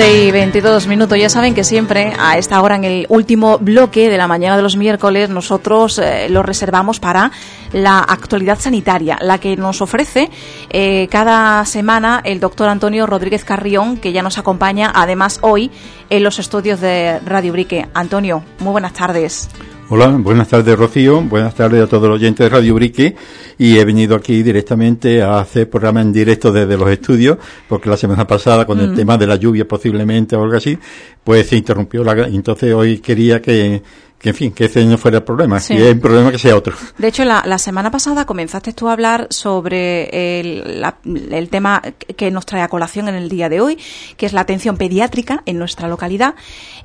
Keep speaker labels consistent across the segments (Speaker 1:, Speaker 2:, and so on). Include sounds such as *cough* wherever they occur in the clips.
Speaker 1: 12 y 22 minutos. Ya saben que siempre a esta hora, en el último bloque de la mañana de los miércoles, nosotros eh, lo reservamos para la actualidad sanitaria, la que nos ofrece eh, cada semana el doctor Antonio Rodríguez Carrión, que ya nos acompaña además hoy en los estudios de Radio Brique. Antonio, muy buenas tardes.
Speaker 2: Hola, buenas tardes Rocío, buenas tardes a todos los oyentes de Radio Brique y he venido aquí directamente a hacer programa en directo desde los estudios porque la semana pasada con el mm. tema de la lluvia posiblemente o algo así, pues se interrumpió la, entonces hoy quería que que en fin, que ese no fuera el problema, si es un problema que sea otro.
Speaker 1: De hecho, la, la semana pasada comenzaste tú a hablar sobre el, el, tema que nos trae a colación en el día de hoy, que es la atención pediátrica en nuestra localidad,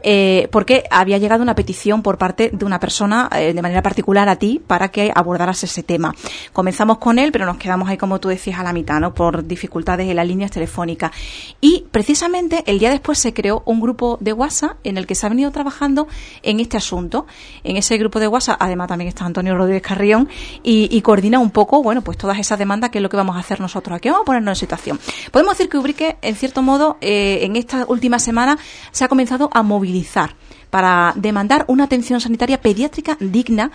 Speaker 1: eh, porque había llegado una petición por parte de una persona eh, de manera particular a ti para que abordaras ese tema. Comenzamos con él, pero nos quedamos ahí, como tú decías, a la mitad, ¿no? Por dificultades en las líneas telefónicas. Y precisamente el día después se creó un grupo de WhatsApp en el que se ha venido trabajando en este asunto en ese grupo de WhatsApp, además también está Antonio Rodríguez Carrión y, coordina un poco, bueno, pues todas esas demandas que es lo que vamos a hacer nosotros aquí. Vamos a ponernos en situación. Podemos decir que Ubrique, en cierto modo, eh, en esta última semana se ha comenzado a movilizar para demandar una atención sanitaria pediátrica digna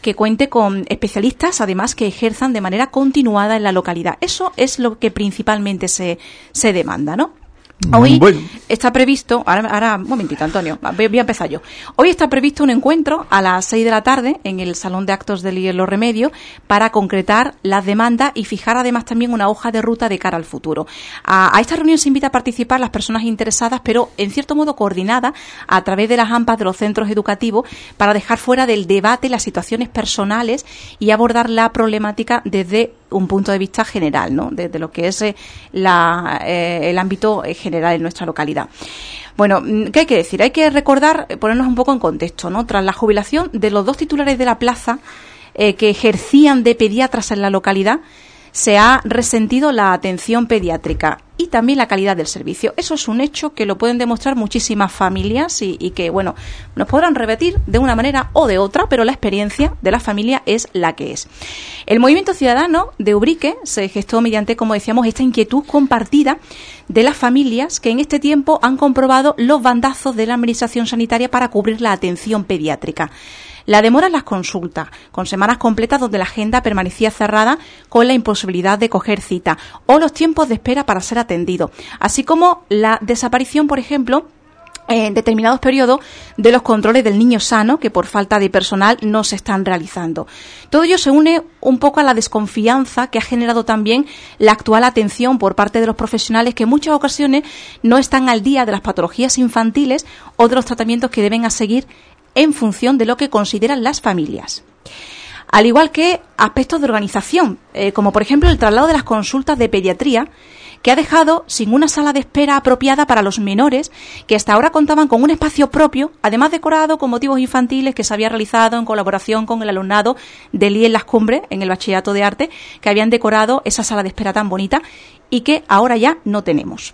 Speaker 1: que cuente con especialistas, además, que ejerzan de manera continuada en la localidad. Eso es lo que principalmente se, se demanda, ¿no? Hoy está previsto, ahora, un momentito, Antonio, voy, a empezar yo. Hoy está previsto un encuentro a las 6 de la tarde en el Salón de Actos del Los Remedios para concretar las demandas y fijar además también una hoja de ruta de cara al futuro. A, esta reunión se invita a participar las personas interesadas, pero en cierto modo coordinada a través de las AMPAs de los centros educativos para dejar fuera del debate las situaciones personales y abordar la problemática desde un punto de vista general, ¿no? Desde lo que es eh, eh, el ámbito eh, general en nuestra localidad. Bueno, mm, ¿qué hay que decir? Hay que recordar, ponernos un poco en contexto, ¿no? Tras la jubilación de los dos titulares de la plaza que ejercían de pediatras en la localidad, se ha resentido la atención pediátrica y también la calidad del servicio. Eso es un hecho que lo pueden demostrar muchísimas familias y, que, bueno, nos podrán repetir de una manera o de otra, pero la experiencia de la familia es la que es. El movimiento ciudadano de Ubrique se gestó mediante, como decíamos, esta inquietud compartida de las familias que en este tiempo han comprobado los bandazos de la Administración Sanitaria para cubrir la atención pediátrica. La demora en las consultas, con semanas completas donde la agenda permanecía cerrada con la imposibilidad de coger cita, o los tiempos de espera para ser atendido, así como la desaparición, por ejemplo, en determinados periodos de los controles del niño sano que por falta de personal no se están realizando. Todo ello se une un poco a la desconfianza que ha generado también la actual atención por parte de los profesionales que en muchas ocasiones no están al día de las patologías infantiles o de los tratamientos que deben a seguir en función de lo que consideran las familias. Al igual que aspectos de organización, eh, como por ejemplo el traslado de las consultas de pediatría, que ha dejado sin una sala de espera apropiada para los menores que hasta ahora contaban con un espacio propio, además decorado con motivos infantiles que se había realizado en colaboración con el alumnado del IE en las cumbres, en el bachillerato de arte, que habían decorado esa sala de espera tan bonita y que ahora ya no tenemos.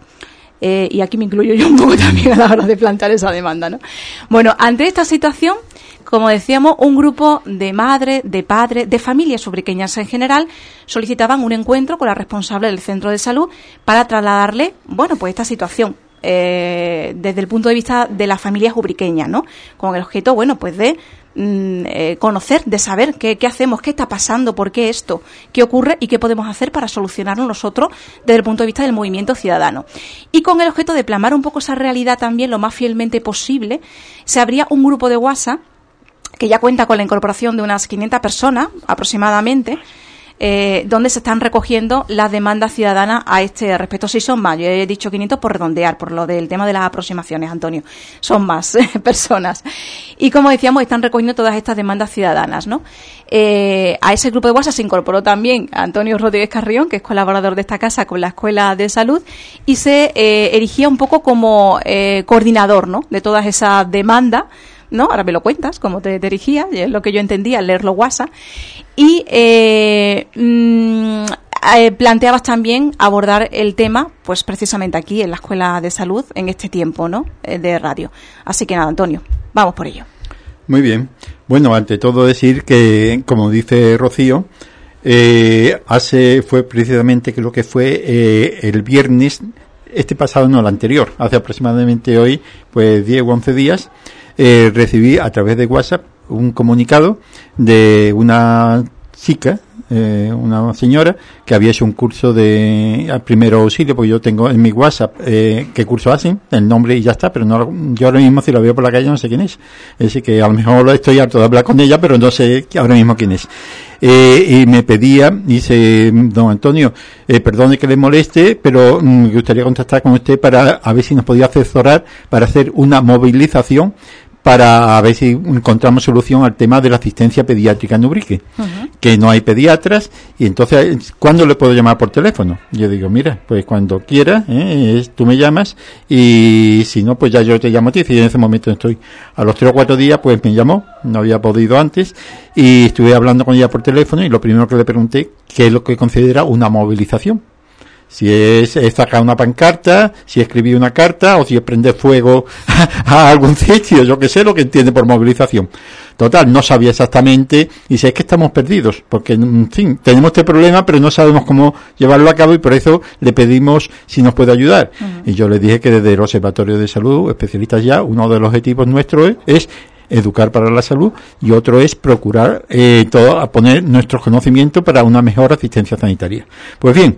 Speaker 1: Eh, y aquí me incluyo yo un poco *laughs* también a la hora de plantear esa demanda. ¿no? Bueno, ante esta situación, como decíamos, un grupo de madres, de padres, de familias sobrequeñas en general solicitaban un encuentro con la responsable del centro de salud para trasladarle, bueno, pues esta situación. Eh, desde el punto de vista de las familias ubriqueñas, ¿no? Con el objeto, bueno, pues de Mm, eh, conocer, de saber qué, hacemos, qué está pasando, por qué esto, qué ocurre y qué podemos hacer para solucionarlo nosotros desde el punto de vista del movimiento ciudadano. Y con el objeto de plasmar un poco esa realidad también lo más fielmente posible, se abría un grupo de WhatsApp que ya cuenta con la incorporación de unas 500 personas aproximadamente, eh, donde se están recogiendo las demandas ciudadanas a este respecto. Sí, son más. Yo he dicho 500 por redondear, por lo del tema de las aproximaciones, Antonio. Son más *laughs* personas. Y como decíamos, están recogiendo todas estas demandas ciudadanas, ¿no? Eh, a ese grupo de WhatsApp se incorporó también Antonio Rodríguez Carrión, que es colaborador de esta casa con la Escuela de Salud, y se eh, erigía un poco como eh, coordinador, ¿no? De todas esas demandas ¿no? Ahora me lo cuentas, como te dirigía, es lo que yo entendía al leerlo WhatsApp. Y eh, mm, eh, planteabas también abordar el tema, pues precisamente aquí en la Escuela de Salud, en este tiempo, ¿no? Eh, de radio. Así que nada, Antonio, vamos por ello.
Speaker 2: Muy bien. Bueno, ante todo decir que, como dice Rocío, hace, fue precisamente que lo que fue el viernes este pasado, no, el anterior, hace aproximadamente hoy, pues 10 o 11 días, eh, recibí a través de WhatsApp un comunicado de una chica eh, una señora que había hecho un curso de primero auxilio, porque yo tengo en mi WhatsApp eh, qué curso hacen, el nombre y ya está, pero no yo ahora mismo si lo veo por la calle no sé quién es. Es decir, que a lo mejor estoy harto de hablar con ella, pero no sé ahora mismo quién es. Eh, y me pedía, dice, don Antonio, eh, perdone que le moleste, pero mm, me gustaría contactar con usted para a ver si nos podía asesorar para hacer una movilización para ver si encontramos solución al tema de la asistencia pediátrica en Ubrique, que no hay pediatras, y entonces, ¿cuándo le puedo llamar por teléfono? Yo digo, mira, pues cuando quiera, ¿eh? tú me llamas, y si no, pues ya yo te llamo a ti, si en ese momento estoy. A los tres o cuatro días, pues me llamó, no había podido antes, y estuve hablando con ella por teléfono, y lo primero que le pregunté, ¿qué es lo que considera una movilización? Si es, sacar una pancarta, si escribir una carta o si es prender fuego *laughs* a, algún sitio, yo que sé lo que entiende por movilización. Total, no sabía exactamente y sé que estamos perdidos, porque en fin, tenemos este problema pero no sabemos cómo llevarlo a cabo y por eso le pedimos si nos puede ayudar. Y yo le dije que desde el Observatorio de Salud, especialistas ya, uno de los objetivos nuestros es, educar para la salud y otro es procurar eh, todo, a poner nuestros conocimientos para una mejor asistencia sanitaria. Pues bien,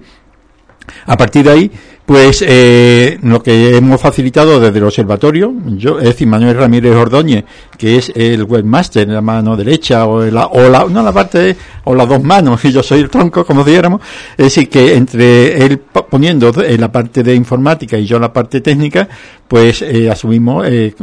Speaker 2: a partir de ahí, pues eh, lo que hemos facilitado desde el observatorio, yo, es decir, Manuel Ramírez Ordóñez, que es el webmaster, la mano derecha, o la, o la, no la parte, o las dos manos, *laughs* y yo soy el tronco, como diéramos, es decir, que entre él poniendo en la parte de informática y yo la parte técnica, pues eh, asumimos, eh,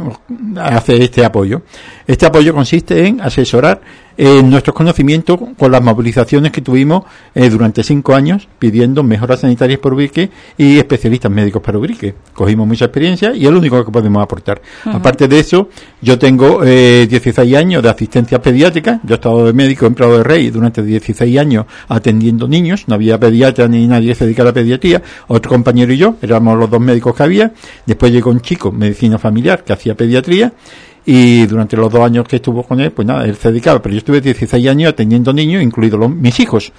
Speaker 2: hace este apoyo. Este apoyo consiste en asesorar en nuestros conocimientos con las movilizaciones que tuvimos eh, durante cinco años pidiendo mejoras sanitarias por Ubrique y especialistas médicos para Ubrique. Cogimos mucha experiencia y es lo único que podemos aportar. Aparte de eso, yo tengo eh, 16 años de asistencia pediátrica. Yo he estado de médico en Prado de Rey durante 16 años atendiendo niños. No había pediatra ni nadie se dedicara a la pediatría. Otro compañero y yo éramos los dos médicos que había. Después llegó un chico, medicina familiar, que hacía pediatría y durante los dos años que estuvo con él, pues nada, él se dedicaba, pero yo estuve 16 años atendiendo niños, incluidos mis hijos.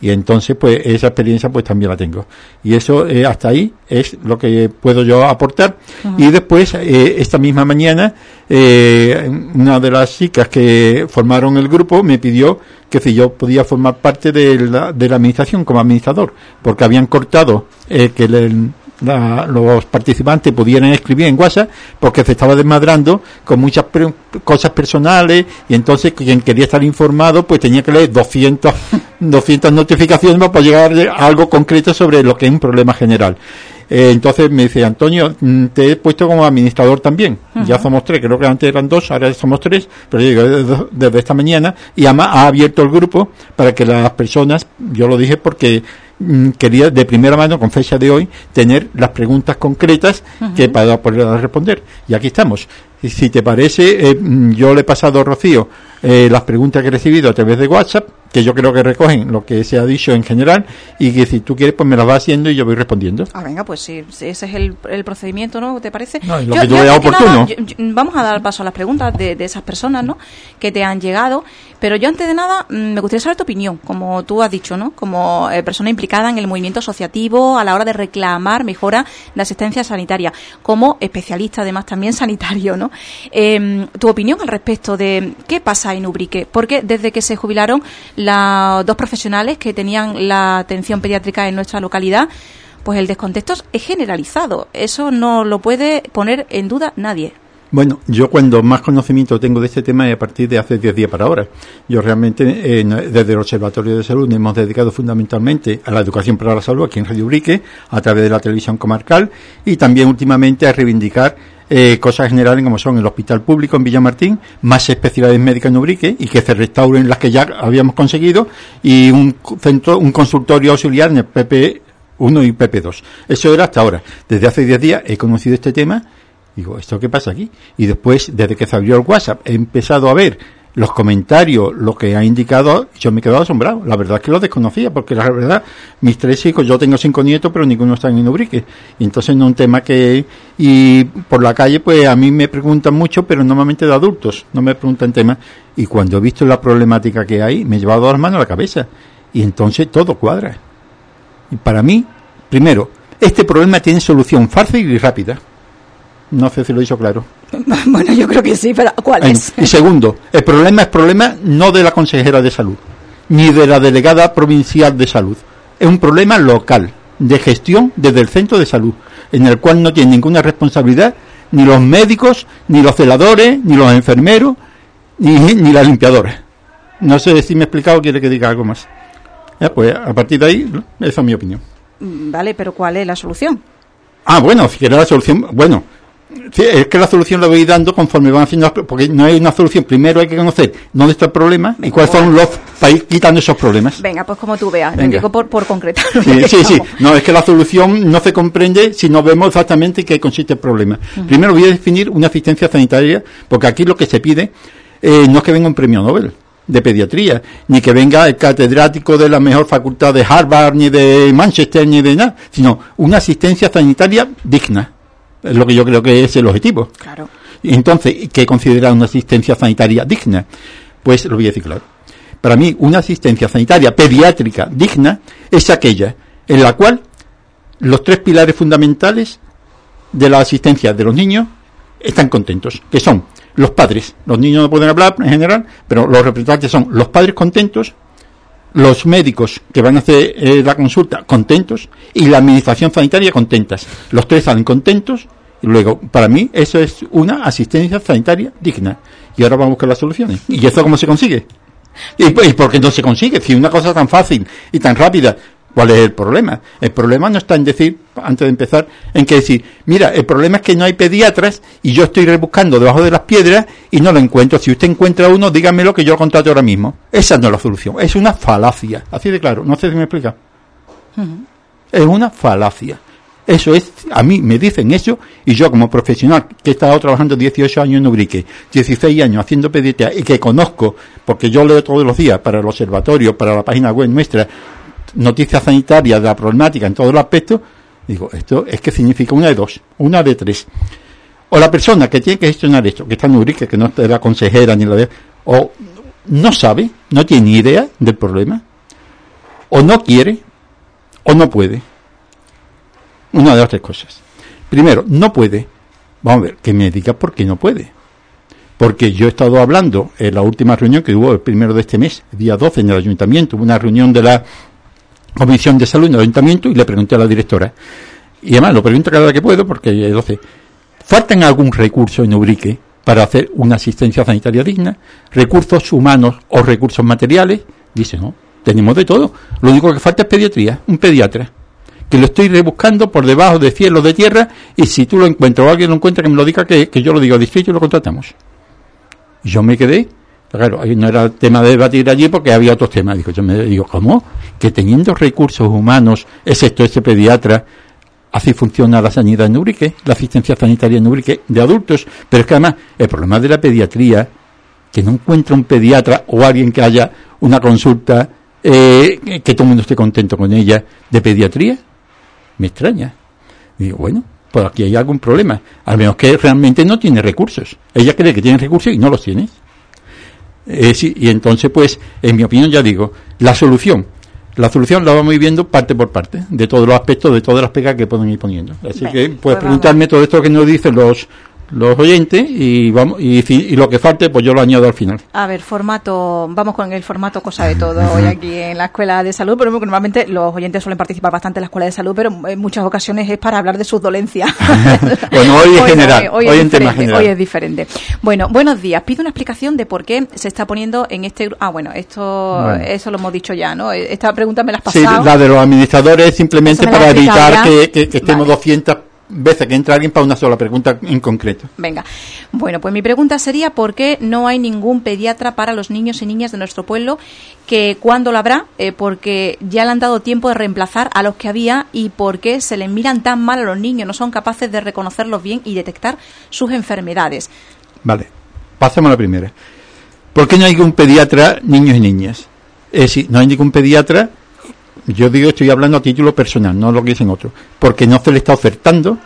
Speaker 2: Y entonces, pues esa experiencia pues también la tengo. Y eso, eh, hasta ahí, es lo que puedo yo aportar. Y después, eh, esta misma mañana, eh, una de las chicas que formaron el grupo me pidió que si yo podía formar parte de la, de la administración como administrador, porque habían cortado que le, los participantes pudieran escribir en WhatsApp porque se estaba desmadrando con muchas cosas personales y entonces quien quería estar informado pues tenía que leer 200, 200 *laughs* notificaciones para llegar a algo concreto sobre lo que es un problema general. Eh, entonces me dice, Antonio, mm, te he puesto como administrador también. Ya somos tres, creo que antes eran dos, ahora somos tres, pero yo digo, desde, esta mañana y además ha abierto el grupo para que las personas, yo lo dije porque quería de primera mano, con fecha de hoy, tener las preguntas concretas que para poder responder. Y aquí estamos. Si te parece, eh, mm, yo le he pasado a Rocío eh, las preguntas que he recibido a través de WhatsApp, que yo creo que recogen lo que se ha dicho en general, y que si tú quieres, pues me las vas haciendo y yo voy respondiendo.
Speaker 1: Ah, venga, pues sí, ese es el, el procedimiento, ¿no? ¿Te parece?
Speaker 2: No, lo que yo, oportuno.
Speaker 1: vamos a dar paso a las preguntas de, de, esas personas, ¿no? Que te han llegado, pero yo antes de nada mm, me gustaría saber tu opinión, como tú has dicho, ¿no? Como eh, persona implicada en el movimiento asociativo a la hora de reclamar mejora de asistencia sanitaria, como especialista además también *laughs* sanitario, ¿no? Eh, tu opinión al respecto de qué pasa en Ubrique, porque desde que se jubilaron los dos profesionales que tenían la atención pediátrica en nuestra localidad, pues el descontexto es generalizado. Eso no lo puede poner en duda nadie.
Speaker 2: Bueno, yo cuando más conocimiento tengo de este tema es a partir de hace 10 días para ahora. Yo realmente, desde el Observatorio de Salud, nos hemos dedicado fundamentalmente a la educación para la salud aquí en Radio Ubrique, a través de la televisión comarcal, y también últimamente a reivindicar eh, cosas generales como son el hospital público en Villamartín, más especialidades médicas en Ubrique y que se restauren las que ya habíamos conseguido y un centro, un consultorio auxiliar en el PP1 y PP2. Eso era hasta ahora. Desde hace 10 días he conocido este tema Digo, ¿esto qué pasa aquí? Y después, desde que se abrió el WhatsApp, he empezado a ver los comentarios, lo que ha indicado, yo me he quedado asombrado. La verdad es que lo desconocía, porque la verdad, mis tres hijos, yo tengo cinco nietos, pero ninguno está en Ubrique. Y entonces no es un tema que, y por la calle, pues a mí me preguntan mucho, pero normalmente de adultos, no me preguntan temas. Y cuando he visto la problemática que hay, me he llevado las manos a la cabeza. Y entonces todo cuadra. Y para mí, primero, este problema tiene solución fácil y rápida. No sé si lo he dicho claro. *laughs*
Speaker 1: Bueno, yo creo que sí, pero ¿cuál es?
Speaker 2: Y segundo, el problema es problema no de la consejera de salud, ni de la delegada provincial de salud. Es un problema local, de gestión desde el centro de salud, en el cual no tiene ninguna responsabilidad ni los médicos, ni los celadores, ni los enfermeros, ni, ni las limpiadoras. No sé si me he explicado quiere que diga algo más. pues a partir de ahí, esa es mi opinión.
Speaker 1: Mm, vale, pero ¿cuál es la solución?
Speaker 2: Ah, bueno, si quiere la solución, bueno, es que la solución la voy dando conforme van haciendo, porque no hay una solución. Primero hay que conocer dónde está el problema y cuáles son los para ir quitando esos problemas.
Speaker 1: Venga, pues como tú veas, digo por, por concretar.
Speaker 2: Sí, *laughs* sí, sí, No, es que la solución no se comprende si no vemos exactamente qué consiste el problema. Primero voy a definir una asistencia sanitaria, porque aquí lo que se pide eh, no es que venga un premio Nobel de pediatría, ni que venga el catedrático de la mejor facultad de Harvard, ni de Manchester, ni de nada, sino una asistencia sanitaria digna es lo que yo creo que es el objetivo.
Speaker 1: Claro.
Speaker 2: Entonces, ¿qué considera una asistencia sanitaria digna? Pues lo voy a decir claro. Para mí, una asistencia sanitaria pediátrica digna es aquella en la cual los tres pilares fundamentales de la asistencia de los niños están contentos, que son los padres. Los niños no pueden hablar en general, pero los representantes son los padres contentos, los médicos que van a hacer eh, la consulta contentos y la administración sanitaria contentas. Los tres salen contentos y luego, para mí, eso es una asistencia sanitaria digna. Y ahora vamos a buscar las soluciones. ¿Y eso cómo se consigue? ¿Y, y por qué no se consigue? Si una cosa tan fácil y tan rápida ¿Cuál es el problema? El problema no está en decir, antes de empezar, en que decir, mira, el problema es que no hay pediatras y yo estoy rebuscando debajo de las piedras y no lo encuentro. Si usted encuentra uno, dígamelo que yo lo contrato ahora mismo. Esa no es la solución, es una falacia. Así de claro, no sé si me explica. Es una falacia. Eso es, a mí me dicen eso y yo como profesional que he estado trabajando 18 años en Ubrique, 16 años haciendo pediatría y que conozco, porque yo leo todos los días para el observatorio, para la página web nuestra, noticias sanitarias de la problemática en todos los aspectos, digo, esto es que significa una de dos, una de tres. O la persona que tiene que gestionar esto, que está en Urique, que no es la consejera ni la de, o no sabe, no tiene idea del problema, o no quiere, o no puede. Una de las tres cosas. Primero, no puede. Vamos a ver, que me diga por qué no puede. Porque yo he estado hablando en la última reunión que hubo el primero de este mes, día 12 en el ayuntamiento, una reunión de la Comisión de Salud en el Ayuntamiento y le pregunté a la directora. Y además lo pregunto cada vez que puedo porque 12. ¿Faltan algún recurso en Ubrique para hacer una asistencia sanitaria digna? ¿Recursos humanos o recursos materiales? Dice, no, tenemos de todo. Lo único que falta es pediatría, un pediatra. Que lo estoy rebuscando por debajo de cielos de tierra y si tú lo encuentras o alguien lo encuentra que me lo diga que, yo lo digo al distrito y lo contratamos. Yo me quedé Claro, no era tema de debatir allí porque había otros temas. Digo, yo me digo, ¿cómo? Que teniendo recursos humanos, excepto ese pediatra, así funciona la sanidad en Ubrique, la asistencia sanitaria en Ubrique de adultos. Pero es que además, el problema de la pediatría, que no encuentra un pediatra o alguien que haya una consulta, eh, que todo el mundo esté contento con ella, de pediatría, me extraña. Digo, bueno, pues aquí hay algún problema. Al menos que realmente no tiene recursos. Ella cree que tiene recursos y no los tiene. Eh, sí, y entonces, pues, en mi opinión, ya digo, la solución. La solución la vamos viendo parte por parte, de todos los aspectos, de todas las pegas que pueden ir poniendo. Así que, puedes pues preguntarme todo esto que nos dicen los, los oyentes y vamos y, y, lo que falte pues yo lo añado al final.
Speaker 1: A ver, formato, vamos con el formato cosa de todo hoy aquí en la Escuela de Salud, pero normalmente los oyentes suelen participar bastante en la Escuela de Salud, pero en muchas ocasiones es para hablar de sus dolencias. *laughs*
Speaker 2: bueno, hoy es general, hoy,
Speaker 1: hoy,
Speaker 2: en tema general.
Speaker 1: Hoy es diferente. Bueno, buenos días. Pido una explicación de por qué se está poniendo en este Ah, bueno, esto eso lo hemos dicho ya, ¿no? Esta pregunta me la has pasado.
Speaker 2: Sí, la de los administradores simplemente para evitar que, que, estemos 200 veces que entra alguien para una sola pregunta en concreto.
Speaker 1: Venga. Bueno, pues mi pregunta sería ¿por qué no hay ningún pediatra para los niños y niñas de nuestro pueblo? Que cuándo lo habrá, eh, porque ya le han dado tiempo de reemplazar a los que había y porque se les miran tan mal a los niños, no son capaces de reconocerlos bien y detectar sus enfermedades.
Speaker 2: Vale, pasemos a la primera. ¿Por qué no hay ningún pediatra niños y niñas? Es decir, no hay ningún pediatra yo digo, estoy hablando a título personal, no lo que dicen otros, porque no se le está ofertando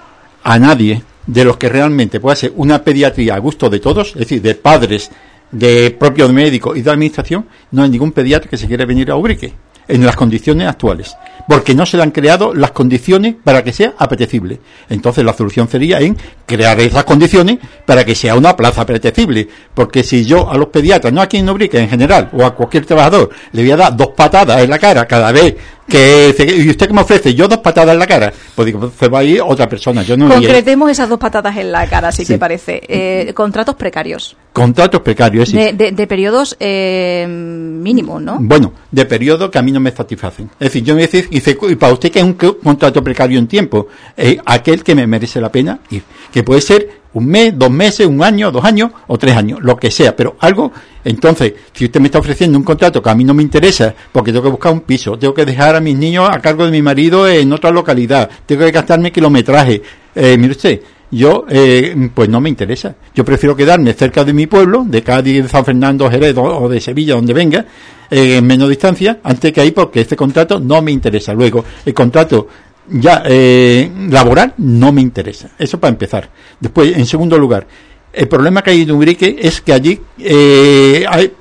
Speaker 2: a nadie de los que realmente pueda ser una pediatría a gusto de todos, es decir, de padres, de propios médicos y de administración, no hay ningún pediatra que se quiera venir a Ubrique. En las condiciones actuales, porque no se le han creado las condiciones para que sea apetecible. Entonces la solución sería en crear esas condiciones para que sea una plaza apetecible, porque si yo a los pediatras, no aquí en Ubrique en general, o a cualquier trabajador, le voy a dar dos patadas en la cara cada vez que y usted que me ofrece yo dos patadas en la cara pues digo se va a ir otra persona yo no
Speaker 1: concretemos esas dos patadas en la cara si te parece. Eh, contratos precarios.
Speaker 2: Contratos precarios
Speaker 1: sí. de, de, periodos eh, mínimos no
Speaker 2: bueno de periodos que a mí no me satisfacen. Es decir yo me decir y, y para usted que es un contrato precario en tiempo eh, aquel que me merece la pena ir que puede ser un mes, dos meses, un año, dos años o tres años, lo que sea, pero algo, entonces, si usted me está ofreciendo un contrato que a mí no me interesa, porque tengo que buscar un piso, tengo que dejar a mis niños a cargo de mi marido en otra localidad, tengo que gastarme kilometraje, eh, mire usted, yo, eh, pues no me interesa. Yo prefiero quedarme cerca de mi pueblo, de Cádiz, de San Fernando, Jerez o de Sevilla, donde venga, eh, en menos distancia, antes que ahí, porque este contrato no me interesa. Luego, el contrato ya eh, laboral no me interesa. Eso para empezar. Después, en segundo lugar, el problema que hay en Ubrique es que allí eh, hay,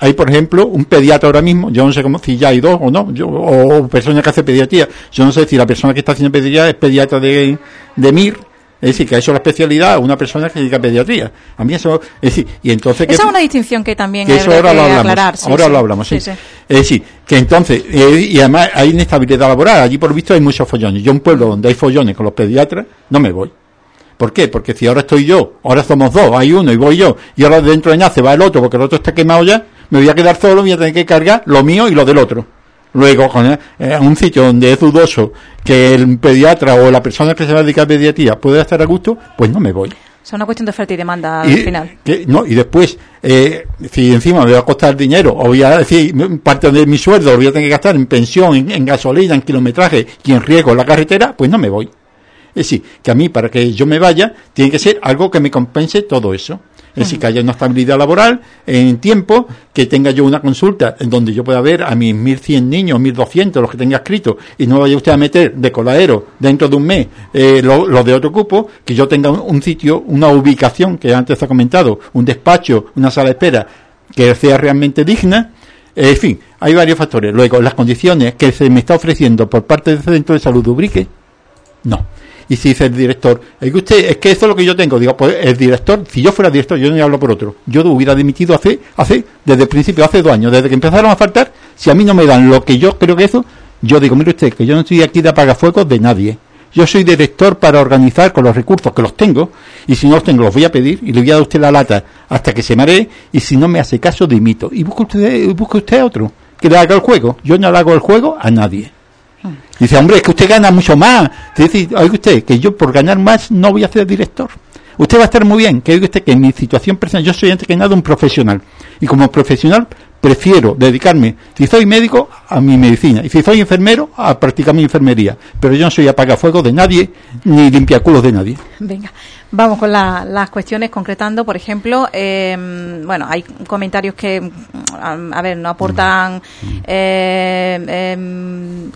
Speaker 2: hay, por ejemplo, un pediatra ahora mismo, yo no sé cómo, si ya hay dos o no, yo, o personas que hace pediatría, yo no sé si la persona que está haciendo pediatría es pediatra de, de MIR, es decir, que ha hecho la especialidad una persona que dedica a pediatría. A mí eso, es decir, y entonces...
Speaker 1: Esa es una distinción que también
Speaker 2: hay que aclarar. ahora lo hablamos, sí. Es decir, que entonces, eh, y además hay inestabilidad laboral. Allí por visto hay muchos follones. Yo un pueblo donde hay follones con los pediatras, no me voy. ¿Por qué? Porque si ahora estoy yo, ahora somos dos, hay uno y voy yo, y ahora dentro de nada se va el otro porque el otro está quemado ya, me voy a quedar solo, voy a tener que cargar lo mío y lo del otro. Luego, con eh, un sitio donde es dudoso que el pediatra o la persona que se va a dedicar a pediatría pueda estar a gusto, pues no me voy.
Speaker 1: Es una cuestión de oferta y demanda al final.
Speaker 2: no, y después, eh, si encima me va a costar dinero, o voy a decir, parte de mi sueldo lo voy a tener que gastar en pensión, en, en gasolina, en kilometraje y en riesgo en la carretera, pues no me voy. Es decir, que a mí, para que yo me vaya, tiene que ser algo que me compense todo eso. Es decir, que haya una estabilidad laboral en tiempo, que tenga yo una consulta en donde yo pueda ver a mis 1.100 niños, 1.200, los que tenga escrito, y no vaya usted a meter de coladero dentro de un mes eh, los de otro cupo, que yo tenga un, sitio, una ubicación, que antes ha comentado, un despacho, una sala de espera, que sea realmente digna, en fin, hay varios factores. Luego, las condiciones que se me está ofreciendo por parte del Centro de Salud de Ubrique, no. Y si dice el director, es que usted, es que eso es lo que yo tengo. Digo, pues el director, si yo fuera director, yo no hablo por otro. Yo hubiera dimitido hace, hace, desde el principio, hace dos años, desde que empezaron a faltar, si a mí no me dan lo que yo creo que eso, yo digo, mire usted, que yo no estoy aquí de apagafuegos de nadie. Yo soy director para organizar con los recursos que los tengo, y si no los tengo, los voy a pedir, y le voy a dar a usted la lata hasta que se maree, y si no me hace caso, dimito. Y busque usted, busque usted otro, que le haga el juego. Yo no le hago el juego a nadie. Dice, hombre, es que usted gana mucho más. Dice, oiga usted, que yo por ganar más no voy a ser director. Usted va a estar muy bien, que oiga usted que en mi situación personal, yo soy antes que nada un profesional. Y como profesional prefiero dedicarme, si soy médico, a mi medicina. Y si soy enfermero, a practicar mi enfermería. Pero yo no soy apagafuego de nadie, ni limpiaculos de nadie.
Speaker 1: Venga. Vamos con las cuestiones concretando, por ejemplo, em, bueno, hay comentarios que, a, ver, no aportan eh,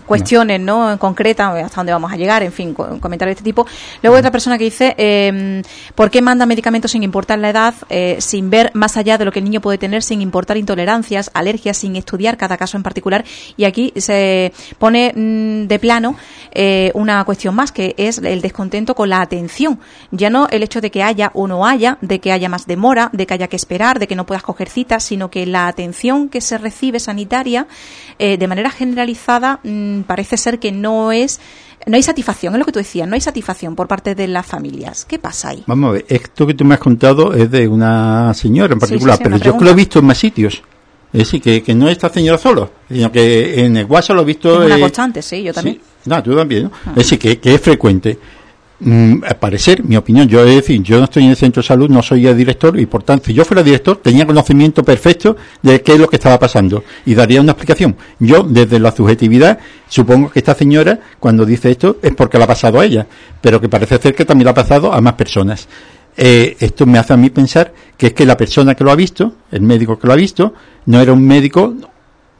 Speaker 1: cuestiones, ¿no? En concreta, hasta dónde vamos a llegar, en fin, comentarios de este tipo. Luego hay otra persona que dice, ¿por qué manda medicamentos sin importar la edad, eh, sin ver más allá de lo que el niño puede tener, sin importar intolerancias, alergias, sin estudiar cada caso en particular? Y aquí se pone mm, de plano eh, una cuestión más, que es el descontento con la atención. Ya no el hecho de que haya o no haya, de que haya más demora, de que haya que esperar, de que no puedas coger citas, sino que la atención que se recibe sanitaria, eh, de manera generalizada, mm, parece ser que no es no hay satisfacción, es lo que tú decías, no hay satisfacción por parte de las familias. ¿Qué pasa ahí?
Speaker 2: Vamos a ver, esto que tú me has contado es de una señora en particular, pero yo lo he visto en más sitios. Es decir, que, que no esta señora solo, sino que en el WhatsApp lo he visto...
Speaker 1: Es una constante, sí, yo también.
Speaker 2: no, tú también, ¿no? Ah. Es decir, que, que es frecuente. Mm, al parecer, mi opinión, yo es decir, yo no estoy en el centro de salud, no soy el director y por tanto, si yo fuera director, tenía conocimiento perfecto de qué es lo que estaba pasando y daría una explicación. Yo, desde la subjetividad, supongo que esta señora, cuando dice esto, es porque le ha pasado a ella, pero que parece ser que también le ha pasado a más personas. Eh, esto me hace a mí pensar que es que la persona que lo ha visto, el médico que lo ha visto, no era un médico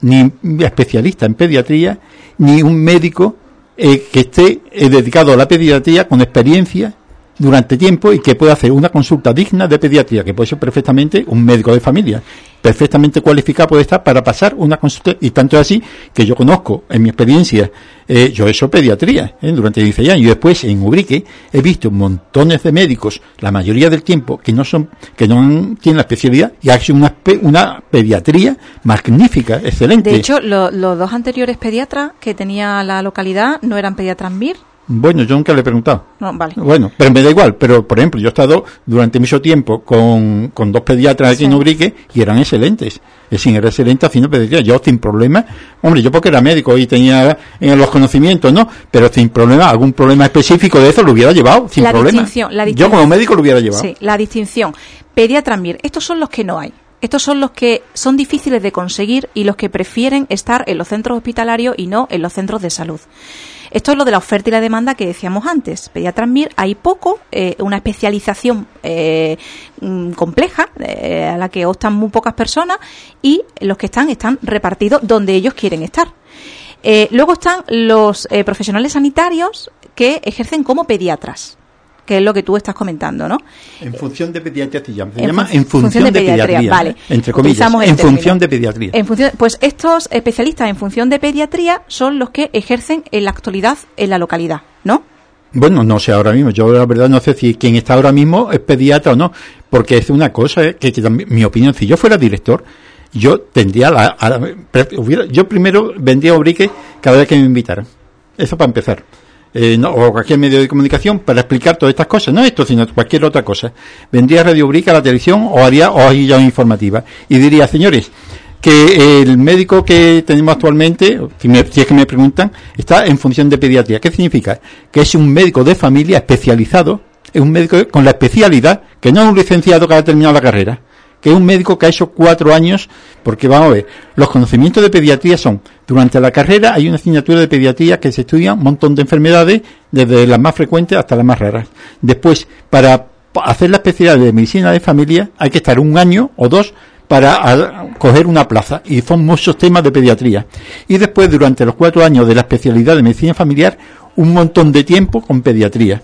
Speaker 2: ni especialista en pediatría, ni un médico eh, que esté eh, dedicado a la pediatría con experiencia durante tiempo y que puede hacer una consulta digna de pediatría, que puede ser perfectamente un médico de familia, perfectamente cualificado puede estar para pasar una consulta, y tanto así que yo conozco, en mi experiencia, eh, yo he hecho pediatría eh, durante 16 años, y después en Ubrique he visto montones de médicos, la mayoría del tiempo, que no son, que no tienen la especialidad, y ha hecho una, una pediatría magnífica, excelente.
Speaker 1: De hecho, los dos anteriores pediatras que tenía la localidad no eran pediatras MIR,
Speaker 2: bueno, yo nunca le he preguntado.
Speaker 1: No, vale.
Speaker 2: Bueno, pero me da igual. Pero, por ejemplo, yo he estado durante mucho tiempo con, con dos pediatras aquí en Ubrique y eran excelentes. Es decir, era excelente haciendo pediatría. Yo sin problema. Hombre, yo porque era médico y tenía en los conocimientos, ¿no? Pero sin problema, algún problema específico de eso lo hubiera llevado, sin
Speaker 1: la
Speaker 2: problema.
Speaker 1: Distinción, la
Speaker 2: distinción, yo como médico lo hubiera llevado.
Speaker 1: Sí, la distinción. Pediatra MIR, estos son los que no hay. Estos son los que son difíciles de conseguir y los que prefieren estar en los centros hospitalarios y no en los centros de salud. Esto es lo de la oferta y la demanda que decíamos antes. Pediatras MIR hay poco, eh, una especialización eh, mm, compleja eh, a la que optan muy pocas personas y los que están están repartidos donde ellos quieren estar. luego están los profesionales sanitarios que ejercen como pediatras que es lo que tú estás comentando, ¿no?
Speaker 2: En función de pediatría se llama, en, función, de, pediatría, vale. entre comillas, en función de pediatría.
Speaker 1: En función, pues estos especialistas en función de pediatría son los que ejercen en la actualidad en la localidad, ¿no?
Speaker 2: Bueno, no sé ahora mismo. Yo la verdad no sé si quien está ahora mismo es pediatra o no, porque es una cosa eh, que, mi opinión, si yo fuera director, yo tendría la, yo primero vendría a Obrique cada vez que me invitaran. Eso para empezar eh, no, o cualquier medio de comunicación para explicar todas estas cosas, no esto, sino cualquier otra cosa. Vendría Radio Brica a la televisión o haría, o una informativa y diría, señores, que el médico que tenemos actualmente, si, es que me preguntan, está en función de pediatría. ¿Qué significa? Que es un médico de familia especializado, es un médico con la especialidad, que no es un licenciado que ha terminado la carrera, que es un médico que ha hecho cuatro años, porque vamos a ver, los conocimientos de pediatría son, durante la carrera hay una asignatura de pediatría que se estudia un montón de enfermedades, desde las más frecuentes hasta las más raras. Después, para hacer la especialidad de medicina de familia, hay que estar un año o dos para coger una plaza y son muchos temas de pediatría. Y después, durante los cuatro años de la especialidad de medicina familiar, un montón de tiempo con pediatría.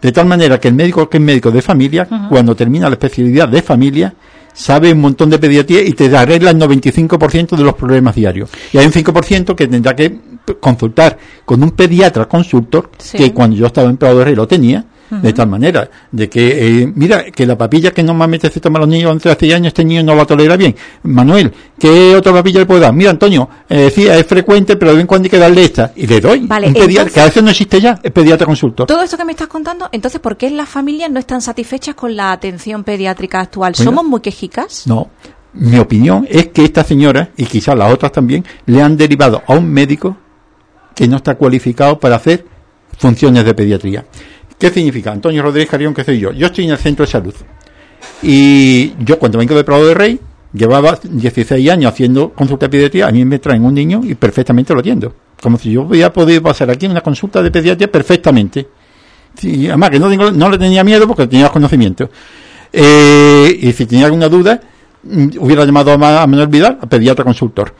Speaker 2: De tal manera que el médico que es médico de familia, cuando termina la especialidad de familia, sabe un montón de pediatría y te arregla el 95% de los problemas diarios. Y hay un 5% que tendrá que consultar con un pediatra consultor, que cuando yo estaba en Prado de Rey de tal manera, de que, eh, mira, que la papilla que normalmente se toman los niños entre hace años, este niño no la tolera bien. Manuel, ¿qué otra papilla le puedo dar? Mira, Antonio, eh, decía, es frecuente, pero de vez en cuando hay que darle esta. Y le doy.
Speaker 1: Vale,
Speaker 2: un pediatra, que a veces no existe ya, es pediatra consultor.
Speaker 1: Todo esto que me estás contando, entonces, ¿por qué las familias no están satisfechas con la atención pediátrica actual? ¿Somos muy quejicas?
Speaker 2: No, mi opinión es que esta señora, y quizás las otras también, le han derivado a un médico que no está cualificado para hacer funciones de pediatría. ¿Qué significa? Antonio Rodríguez Carrión, ¿qué soy yo? Yo estoy en el centro de salud. Y yo cuando vengo de Prado de Rey, llevaba 16 años haciendo consulta de pediatría, a mí me traen un niño y perfectamente lo atiendo. Como si yo hubiera podido pasar aquí una consulta de pediatría perfectamente. Sí, además que no, no le tenía miedo porque tenía conocimientos. Eh, y si tenía alguna duda, mm, hubiera llamado a Manuel Vidal, a pediatra consultor.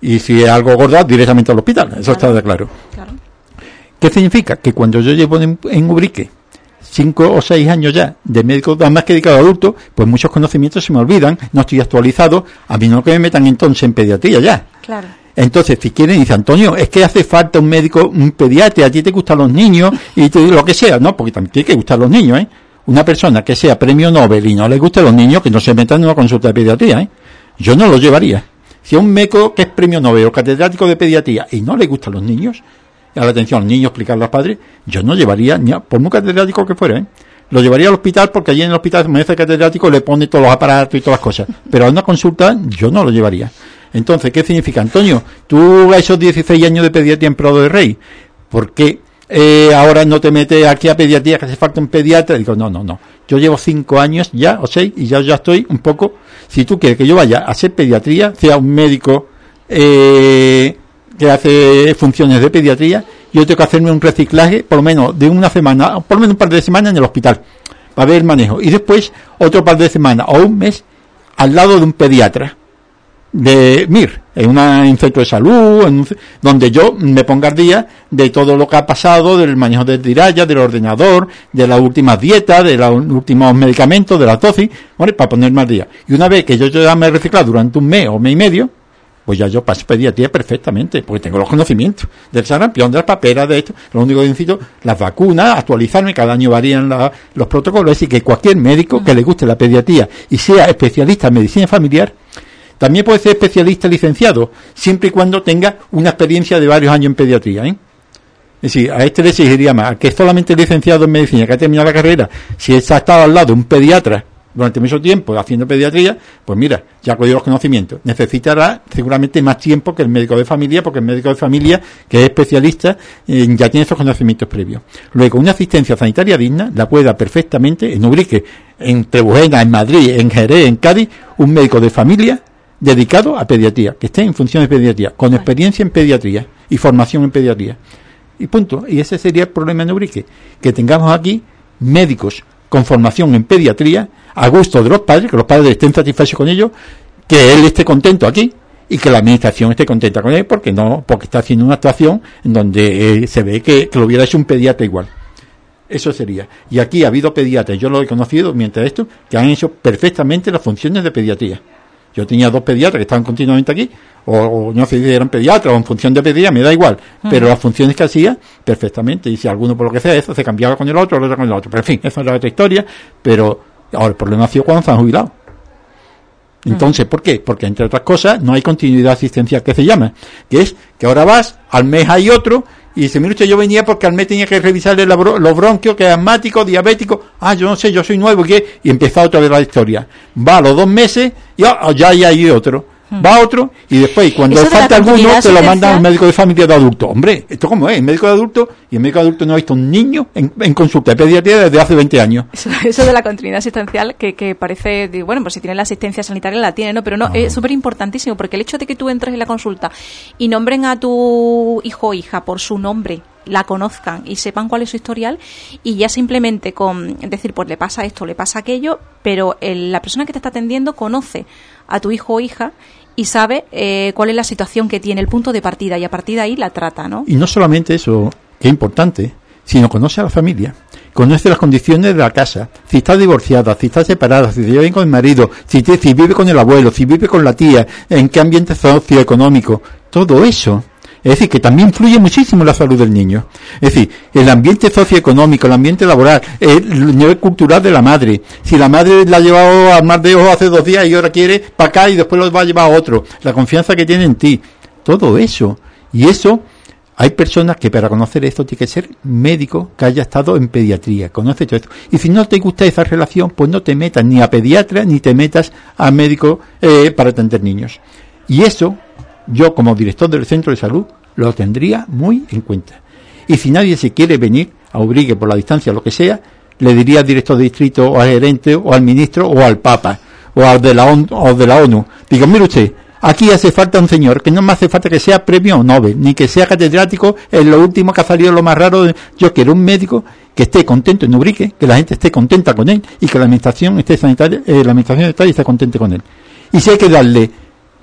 Speaker 2: Y si es algo gordo, directamente al hospital. Eso está claro. ¿Qué significa? Que cuando yo llevo en, Ubrique cinco o seis años ya de médico más que dedicado a adultos, pues muchos conocimientos se me olvidan, no estoy actualizado, a mí no que me metan entonces en pediatría ya.
Speaker 1: Claro.
Speaker 2: Entonces, si quieren, dice Antonio, es que hace falta un médico, un pediatra, a ti te gustan los niños y lo que sea, ¿no? Porque también tiene que gustar los niños, ¿eh? Una persona que sea premio Nobel y no le guste los niños, que no se metan en una consulta de pediatría, ¿eh? Yo no lo llevaría. Si a un médico que es premio Nobel o catedrático de pediatría y no le gustan los niños, a la atención al niño, explicar a los padres, yo no llevaría, ni por muy catedrático que fuera, ¿eh? lo llevaría al hospital porque allí en el hospital me hace catedrático le pone todos los aparatos y todas las cosas. Pero a una consulta yo no lo llevaría. Entonces, ¿qué significa? Antonio, tú a esos 16 años de pediatría en Prado de Rey, ¿por qué eh, ahora no te metes aquí a pediatría que hace falta un pediatra? Digo, no, no, no. Yo llevo 5 años ya, o 6, y ya, ya estoy un poco, si tú quieres que yo vaya a hacer pediatría, sea un médico, eh, que hace funciones de pediatría, yo tengo que hacerme un reciclaje por lo menos de una semana, por lo menos un par de semanas en el hospital, para ver el manejo. Y después otro par de semanas o un mes al lado de un pediatra. de MIR, en, un centro de salud, donde yo me ponga al día de todo lo que ha pasado, del manejo de tiralla, del ordenador, de las últimas dietas, de los últimos medicamentos, de las dosis, para ponerme al día. Y una vez que yo ya me he reciclado durante un mes o mes y medio, pues ya yo paso pediatría perfectamente, porque tengo los conocimientos del sarampión, de las paperas, de esto. Lo único que necesito, las vacunas, actualizarme, cada año varían los protocolos, es decir, que cualquier médico que le guste la pediatría y sea especialista en medicina familiar, también puede ser especialista licenciado, siempre y cuando tenga una experiencia de varios años en pediatría. ¿eh? Es decir, a este le exigiría más, que es solamente licenciado en medicina, que ha terminado la carrera, si ha estado al lado de un pediatra durante mucho tiempo haciendo pediatría, pues mira, ya ha cogido los conocimientos. Necesitará seguramente más tiempo que el médico de familia, porque el médico de familia, que es especialista, eh, ya tiene esos conocimientos previos. Luego, una asistencia sanitaria digna la puede dar perfectamente en Ubrique, en Trebujena, en Madrid, en Jerez, en Cádiz, un médico de familia dedicado a pediatría, que esté en función de pediatría, con experiencia en pediatría y formación en pediatría. Y punto. Y ese sería el problema en Ubrique, que tengamos aquí médicos con formación en pediatría, a gusto de los padres, que los padres estén satisfechos con ellos, que él esté contento aquí y que la administración esté contenta con él porque no porque está haciendo una actuación en donde eh, se ve que, lo hubiera hecho un pediatra igual. Eso sería. Y aquí ha habido pediatras, yo lo he conocido mientras esto, que han hecho perfectamente las funciones de pediatría. Yo tenía dos pediatras que estaban continuamente aquí, o, no sé si eran pediatras o en función de pediatría, me da igual, pero las funciones que hacía, perfectamente. Y si alguno por lo que sea, eso se cambiaba con el otro, el otro con el otro. Pero en fin, esa es otra historia, pero ahora el problema ha sido cuando se han jubilado. Entonces, ¿por qué? Porque entre otras cosas no hay continuidad asistencial que se llama, que es que ahora vas, al mes hay otro y dice, mire usted, yo venía porque al mes tenía que revisarle los bronquios, que es asmático, diabético. Ah, yo no sé, yo soy nuevo, ¿qué? Y empieza otra vez la historia. Va a los dos meses y ah, ya hay otro. Hmm. Va otro y después, cuando falta alguno, te lo mandan al médico de familia de adulto. Hombre, ¿esto cómo es? El médico de adulto y el médico de adulto no ha visto un niño en, consulta de pediatría desde hace 20 años.
Speaker 1: Eso, de la continuidad asistencial, que, que parece, bueno, pues si tiene la asistencia sanitaria la tiene, ¿no? Pero no, es súper importantísimo porque el hecho de que tú entres en la consulta y nombren a tu hijo o hija por su nombre la conozcan y sepan cuál es su historial y ya simplemente con decir, pues le pasa esto, le pasa aquello, pero la persona que te está atendiendo conoce a tu hijo o hija y sabe eh, cuál es la situación que tiene, el punto de partida, y a partir de ahí la trata, ¿no?
Speaker 2: Y no solamente eso, que es importante, sino conoce a la familia, conoce las condiciones de la casa, si está divorciada, si está separada, si se lleva con el marido, si, si vive con el abuelo, si vive con la tía, en qué ambiente socioeconómico, todo eso es decir, que también influye muchísimo la salud del niño. Es decir, el ambiente socioeconómico, el ambiente laboral, el nivel cultural de la madre. Si la madre la ha llevado al mar de ojos hace dos días y ahora quiere para acá y después lo va a llevar a otro. La confianza que tiene en ti. Todo eso. Y eso, hay personas que para conocer esto tiene que ser médico que haya estado en pediatría, conoce todo esto. Y si no te gusta esa relación, pues no te metas ni a pediatra ni te metas a médico eh, para atender niños. Y eso yo como director del centro de salud lo tendría muy en cuenta. Y si nadie se quiere venir a Ubrique por la distancia, lo que sea, le diría al director de distrito o al gerente o al ministro o al papa o al de la ONU, o de la ONU. Digo, mire usted, aquí hace falta un señor que no me hace falta que sea premio Nobel, ni que sea catedrático en lo último que ha salido lo más raro. Yo quiero un médico que esté contento en Ubrique, que la gente esté contenta con él y que la administración esté sanitaria, eh, la administración esté contenta con él. Y si hay que darle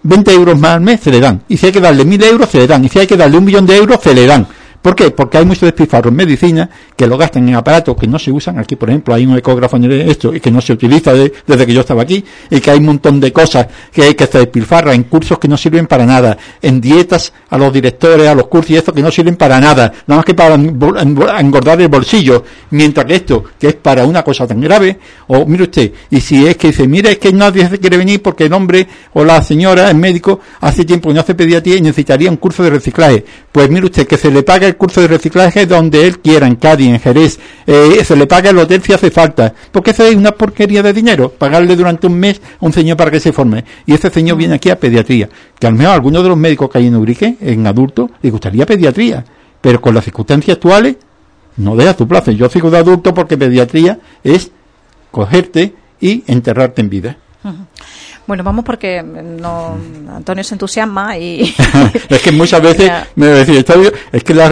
Speaker 2: 20 euros más al mes se le dan. Y si hay que darle 1000 euros, se le dan. Y si hay que darle un millón de euros, se le dan. ¿Por qué? Porque hay muchos despilfarros en medicina que lo gastan en aparatos que no se usan. Aquí, por ejemplo, hay un ecógrafo en esto y que no se utiliza desde que yo estaba aquí y que hay un montón de cosas que hay que se despilfarra en cursos que no sirven para nada, en dietas a los directores, a los cursos y esto que no sirven para nada, nada más que para engordar el bolsillo. Mientras que esto, que es para una cosa tan grave, o mire usted, y si es que dice, mira, es que nadie quiere venir porque el hombre o la señora, el médico, hace tiempo que no hace pediatría y necesitaría un curso de reciclaje. Pues mire usted, que se le pague curso de reciclaje donde él quiera, en Cádiz, en Jerez, eh, se le paga el hotel si hace falta, porque eso es una porquería de dinero, pagarle durante un mes a un señor para que se forme. Y ese señor viene aquí a pediatría, que al menos algunos de los médicos que hay en Urique, en adulto, le gustaría pediatría, pero con las circunstancias actuales, no deja tu plazo. Yo sigo de adulto porque pediatría es cogerte y enterrarte en vida.
Speaker 1: Bueno, vamos porque no, Antonio se entusiasma y... *laughs*
Speaker 2: es que muchas veces *laughs* me decía, es que la,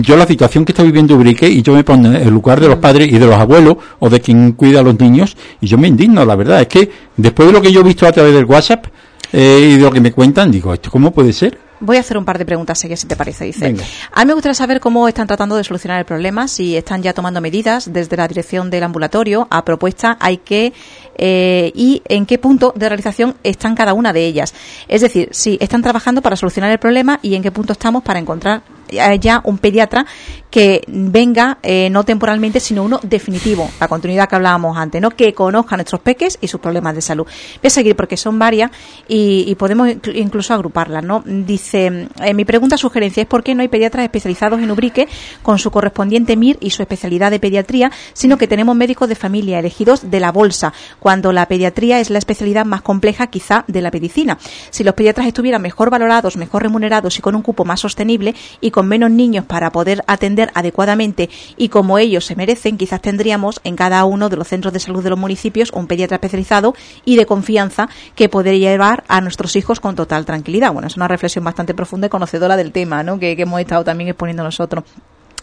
Speaker 2: yo la situación que está viviendo Ubrique y yo me pongo en el lugar de los mm. padres y de los abuelos o de quien cuida a los niños y yo me indigno, la verdad. Es que después de lo que yo he visto a través del WhatsApp, eh, y de lo que me cuentan, digo, ¿esto cómo puede ser?
Speaker 1: Voy a hacer un par de preguntas seguidas, si te parece. Dice, a mí me gustaría saber cómo están tratando de solucionar el problema, si están ya tomando medidas desde la dirección del ambulatorio a propuesta, hay que eh, y en qué punto de realización están cada una de ellas. Es decir, si están trabajando para solucionar el problema y en qué punto estamos para encontrar ya un pediatra que venga eh, no temporalmente, sino uno definitivo, la continuidad que hablábamos antes, ¿no? que conozca nuestros peques y sus problemas de salud. Voy a seguir porque son varias y, podemos incluso agruparlas. ¿no? Dice, eh, mi pregunta sugerencia es por qué no hay pediatras especializados en Ubrique con su correspondiente MIR y su especialidad de pediatría, sino que tenemos médicos de familia elegidos de la bolsa cuando la pediatría es la especialidad más compleja quizá de la medicina. Si los pediatras estuvieran mejor valorados, mejor remunerados y con un cupo más sostenible y con menos niños para poder atender adecuadamente y como ellos se merecen, quizás tendríamos en cada uno de los centros de salud de los municipios un pediatra especializado y de confianza que podría llevar a nuestros hijos con total tranquilidad. Bueno, es una reflexión bastante profunda y conocedora del tema, ¿no? que hemos estado también exponiendo nosotros.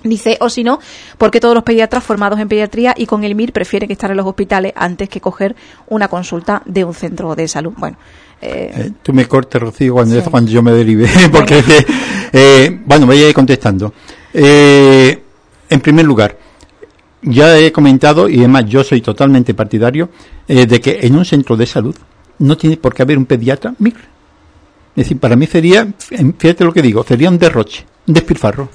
Speaker 1: Dice, o si no, porque todos los pediatras formados en pediatría y con el MIR prefieren estar en los hospitales antes que coger una consulta de un centro de salud. Bueno,
Speaker 2: eh, eh, tú me cortes, Rocío, cuando, cuando yo me derive, *laughs* porque, eh, bueno, voy a ir contestando. en primer lugar, ya he comentado, y además yo soy totalmente partidario, de que en un centro de salud no tiene por qué haber un pediatra MIR. Es decir, para mí sería, fíjate lo que digo, sería un derroche, un despilfarro.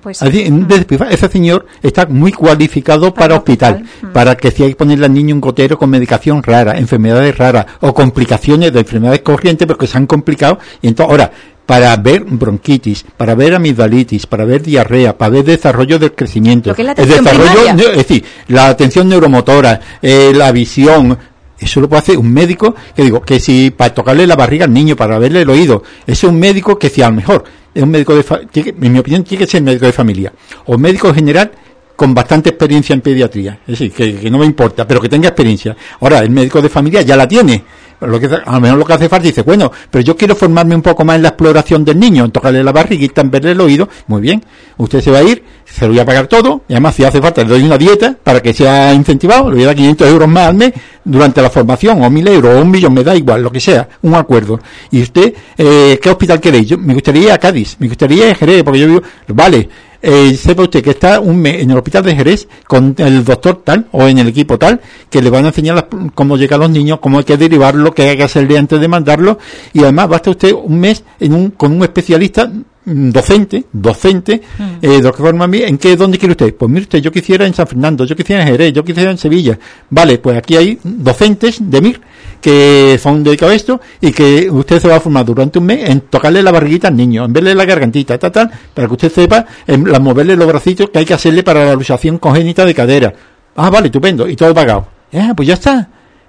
Speaker 2: Pues ese señor está muy cualificado para, hospital, mm. para que si hay que ponerle al niño un gotero con medicación rara, enfermedades raras o complicaciones de enfermedades corrientes porque se han complicado. Y entonces, ahora, para ver bronquitis, para ver amigdalitis, para ver diarrea, para ver desarrollo del crecimiento,
Speaker 1: el desarrollo,
Speaker 2: es decir, la atención neuromotora, eh, la visión, eso lo puede hacer un médico que digo, que si para tocarle la barriga al niño, para verle el oído, es un médico que si a lo mejor. Es un médico de en mi opinión tiene que ser médico de familia. O médico general con bastante experiencia en pediatría, es decir, que, no me importa, pero que tenga experiencia. Ahora, el médico de familia ya la tiene, lo que, a lo mejor lo que hace falta dice, bueno, pero yo quiero formarme un poco más en la exploración del niño, en tocarle la barriguita, en verle el oído, muy bien, usted se va a ir, se lo voy a pagar todo, y además si hace falta le doy una dieta para que sea incentivado, le voy a dar 500 euros más al mes durante la formación, o 1000 euros, o un millón, me da igual, lo que sea, un acuerdo. Y usted, eh, ¿qué hospital queréis? Yo, me gustaría ir a Cádiz, me gustaría ir a Jerez, porque yo vivo, vale, eh, sepa usted que está un mes en el hospital de Jerez con el doctor tal o en el equipo tal que le van a enseñar cómo llegan los niños, cómo hay que derivarlo, qué hay que hacerle antes de mandarlo y además basta usted un mes en un, con un especialista mm, docente, docente, mm. eh, doctor ¿en qué, dónde quiere usted? Pues mire usted, yo quisiera en San Fernando, yo quisiera en Jerez, yo quisiera en Sevilla. Vale, pues aquí hay docentes de MIR que son dedicados a esto y que usted se va a formar durante un mes en tocarle la barriguita al niño, en verle la gargantita, tal, tal, para que usted sepa en la, moverle los bracitos que hay que hacerle para la luxación congénita de cadera. Ah, vale, estupendo, y todo pagado. Eh, pues ya está.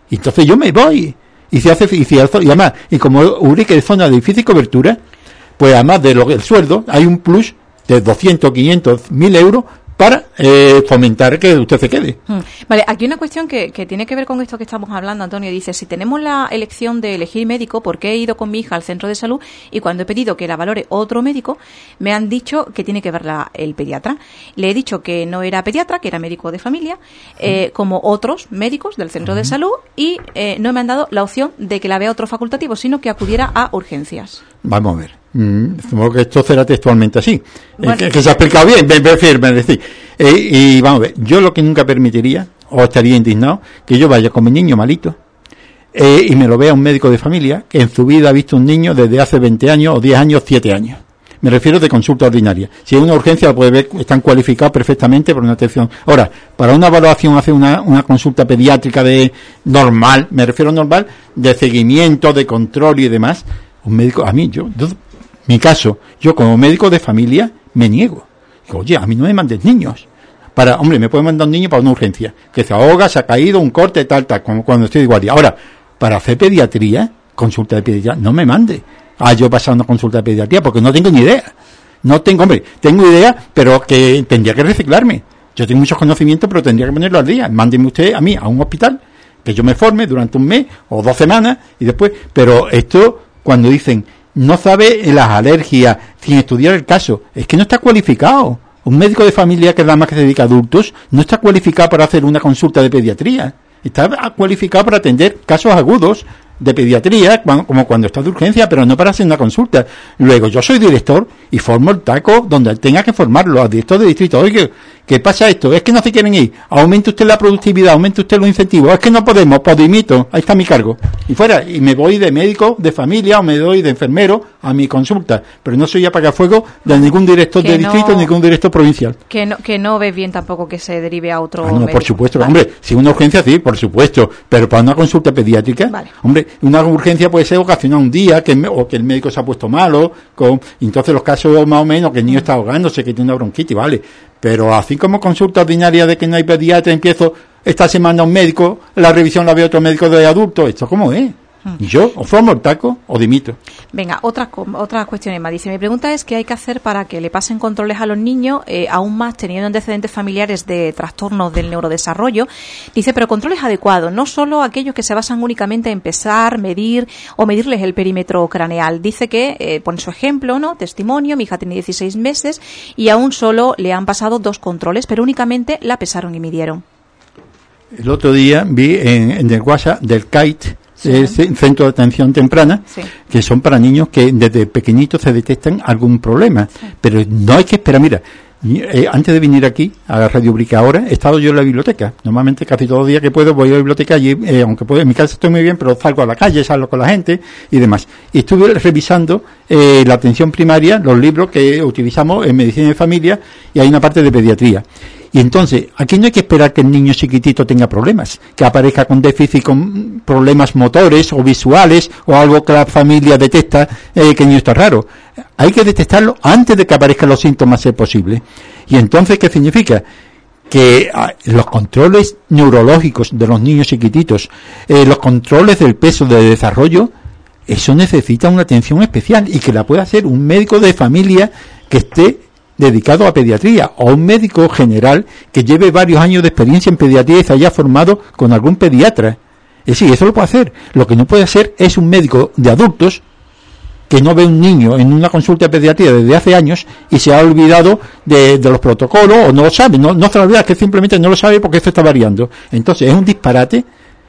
Speaker 2: Y entonces yo me voy. Y se hace, y, y además, y como Urique es zona de difícil cobertura, pues además de lo, el sueldo, hay un plus de 200, 500, 1000 euros para eh, fomentar que usted se quede.
Speaker 1: Hmm. Vale, aquí una cuestión que, que, tiene que ver con esto que estamos hablando, Antonio. Dice, si tenemos la elección de elegir médico, ¿por qué he ido con mi hija al centro de salud y cuando he pedido que la valore otro médico, me han dicho que tiene que verla el pediatra? Le he dicho que no era pediatra, que era médico de familia, eh, como otros médicos del centro de salud y eh, no me han dado la opción de que la vea otro facultativo, sino que acudiera a urgencias.
Speaker 2: Vamos a ver. Mm, supongo que esto será textualmente así. que, se ha explicado bien, me, me decir. Eh, y vamos a ver, yo lo que nunca permitiría, o estaría indignado, que yo vaya con mi niño malito eh, y me lo vea un médico de familia que en su vida ha visto un niño desde hace 20 años, o 10 años, 7 años. Me refiero de consulta ordinaria. Si es una urgencia, lo puede ver, están cualificados perfectamente por una atención. Ahora, para una evaluación, hacer una, una consulta pediátrica de normal, me refiero normal, de seguimiento, de control y demás, un médico, a mí, yo mi caso, yo como médico de familia me niego. Oye, a mí no me mandes niños. Para, hombre, me puede mandar un niño para una urgencia, que se ahoga, se ha caído, un corte, tal, tal, como cuando estoy de guardia. Ahora, para hacer pediatría, consulta de pediatría, no me mande. Ah, yo pasar una consulta de pediatría porque no tengo ni idea. No tengo, hombre, tengo idea, pero que tendría que reciclarme. Yo tengo muchos conocimientos, pero tendría que ponerlo al día. Mándeme usted a mí a un hospital, que yo me forme durante un mes o dos semanas y después, pero esto, cuando dicen, no sabe las alergias, sin estudiar el caso. Es que no está cualificado. Un médico de familia que nada más que se dedica a adultos no está cualificado para hacer una consulta de pediatría. Está cualificado para atender casos agudos de pediatría, como cuando está de urgencia, pero no para hacer una consulta. Luego, yo soy director y formo el taco donde tenga que formarlo, al director de distrito. Oye, ¿qué pasa esto? Es que no se quieren ir. Aumente usted la productividad, aumente usted los incentivos. Es que no podemos, podimito, ahí está mi cargo. Y fuera, y me voy de médico, de familia, o me doy de enfermero a mi consulta. Pero no soy apagafuego de ningún director de distrito, ningún director provincial.
Speaker 1: Que no, que no ves bien tampoco que se derive a otro.
Speaker 2: Ah, no, por supuesto. Hombre, si una urgencia, sí, por supuesto. Pero para una consulta pediátrica, hombre, una urgencia puede ser ocasionada un día que, o que el médico se ha puesto malo, con, entonces los casos más o menos que el niño está ahogándose, que tiene una bronquitis, vale. Pero así como consulta ordinaria de que no hay pediatra, empiezo esta semana un médico, la revisión la ve otro médico de adulto, ¿esto cómo es? Y yo o formo el taco o dimito.
Speaker 1: Venga, otra otra cuestiones más. Dice, mi pregunta es qué hay que hacer para que le pasen controles a los niños, eh, aún más teniendo antecedentes familiares de trastornos del neurodesarrollo. Dice, pero controles adecuados, no solo aquellos que se basan únicamente en pesar, medir o medirles el perímetro craneal. Dice que, eh, pone su ejemplo, ¿no? Testimonio, mi hija tiene 16 meses y aún solo le han pasado dos controles, pero únicamente la pesaron y midieron.
Speaker 2: El otro día vi en, en el WhatsApp del KITE es centro de atención temprana, que son para niños que desde pequeñitos se detectan algún problema. Pero no hay que esperar, mira, eh, antes de venir aquí a Radio Brica ahora, he estado yo en la biblioteca. Normalmente casi todos los días que puedo voy a la biblioteca allí, eh, aunque puedo, en mi casa estoy muy bien, pero salgo a la calle, salgo con la gente y demás. Y estuve revisando eh, la atención primaria, los libros que utilizamos en medicina de familia y hay una parte de pediatría. Y entonces, aquí no hay que esperar que el niño chiquitito tenga problemas, que aparezca con déficit, con problemas motores o visuales o algo que la familia detecta eh, que el niño está raro. Hay que detectarlo antes de que aparezcan los síntomas, si es posible. Y entonces, ¿qué significa? que ah, los controles neurológicos de los niños chiquititos, eh, los controles del peso de desarrollo, eso necesita una atención especial y que la pueda hacer un médico de familia que esté dedicado a pediatría o un médico general que lleve varios años de experiencia en pediatría y se haya formado con algún pediatra. Es decir, eso lo puede hacer. Lo que no puede hacer es un médico de adultos que no ve un niño en una consulta de pediatría desde hace años y se ha olvidado de, los protocolos o no lo sabe, no, no se lo olvida, que simplemente no lo sabe porque esto está variando. Entonces es un disparate, ¿eh?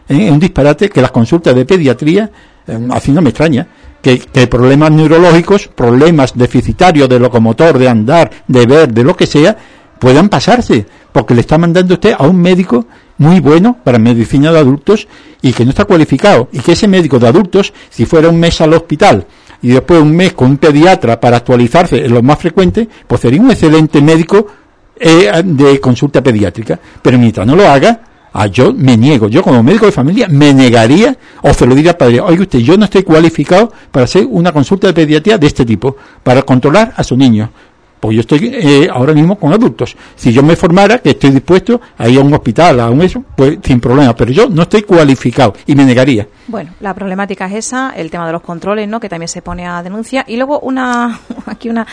Speaker 2: es un disparate que las consultas de pediatría, eh, así no me extraña, que, problemas neurológicos, problemas deficitarios de locomotor, de andar, de ver, de lo que sea, puedan pasarse, porque le está mandando usted a un médico muy bueno para medicina de adultos y que no está cualificado, y que ese médico de adultos, si fuera un mes al hospital y después un mes con un pediatra para actualizarse en lo más frecuente, pues sería un excelente médico eh, de consulta pediátrica. Pero mientras no lo haga, Ah, yo me niego, yo como médico de familia me negaría o se lo diría al padre, oye usted, yo no estoy cualificado para hacer una consulta de pediatría de este tipo, para controlar a su niño. Pues yo estoy eh, ahora mismo con adultos. Si yo me formara, que estoy dispuesto a ir a un hospital, a un eso, pues sin problema. Pero yo no estoy cualificado y me negaría.
Speaker 1: Bueno, la problemática es esa, el tema de los controles, ¿no? Que también se pone a denuncia. Y luego una, *laughs* aquí una,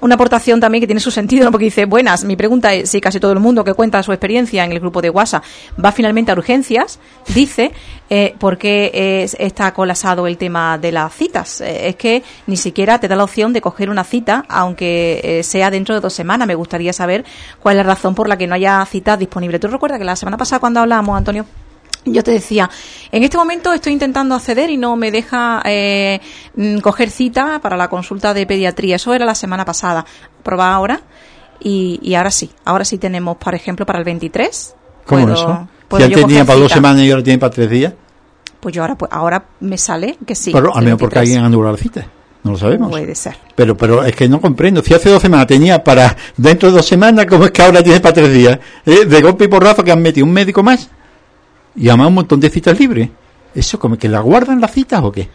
Speaker 1: una aportación también que tiene su sentido, ¿no? porque dice, buenas, mi pregunta es si casi todo el mundo que cuenta su experiencia en el grupo de WhatsApp va finalmente a urgencias, dice, eh, ¿por qué está colapsado el tema de las citas? Eh, es que ni siquiera te da la opción de coger una cita, aunque eh, sea dentro de dos semanas. Me gustaría saber cuál es la razón por la que no haya citas disponibles. ¿Tú recuerdas que la semana pasada cuando hablábamos, Antonio? Yo te decía, en este momento estoy intentando acceder y no me deja eh, mm, coger cita para la consulta de pediatría. Eso era la semana pasada. Proba ahora y, ahora sí. Ahora sí tenemos, por ejemplo, para el 23.
Speaker 2: ¿Cómo eso? Si él tenía para dos semanas y ahora tiene para tres días.
Speaker 1: Pues yo ahora, pues ahora me sale que sí.
Speaker 2: Pero al menos porque alguien anulado la cita. No lo sabemos.
Speaker 1: Puede ser.
Speaker 2: Pero, pero es que no comprendo. Si hace dos semanas tenía para dentro de dos semanas, ¿cómo es que ahora tiene para tres días? ¿Eh? De golpe y porrazo que han metido un médico más y además un montón de citas libres. ¿Eso como que la guardan las citas o qué?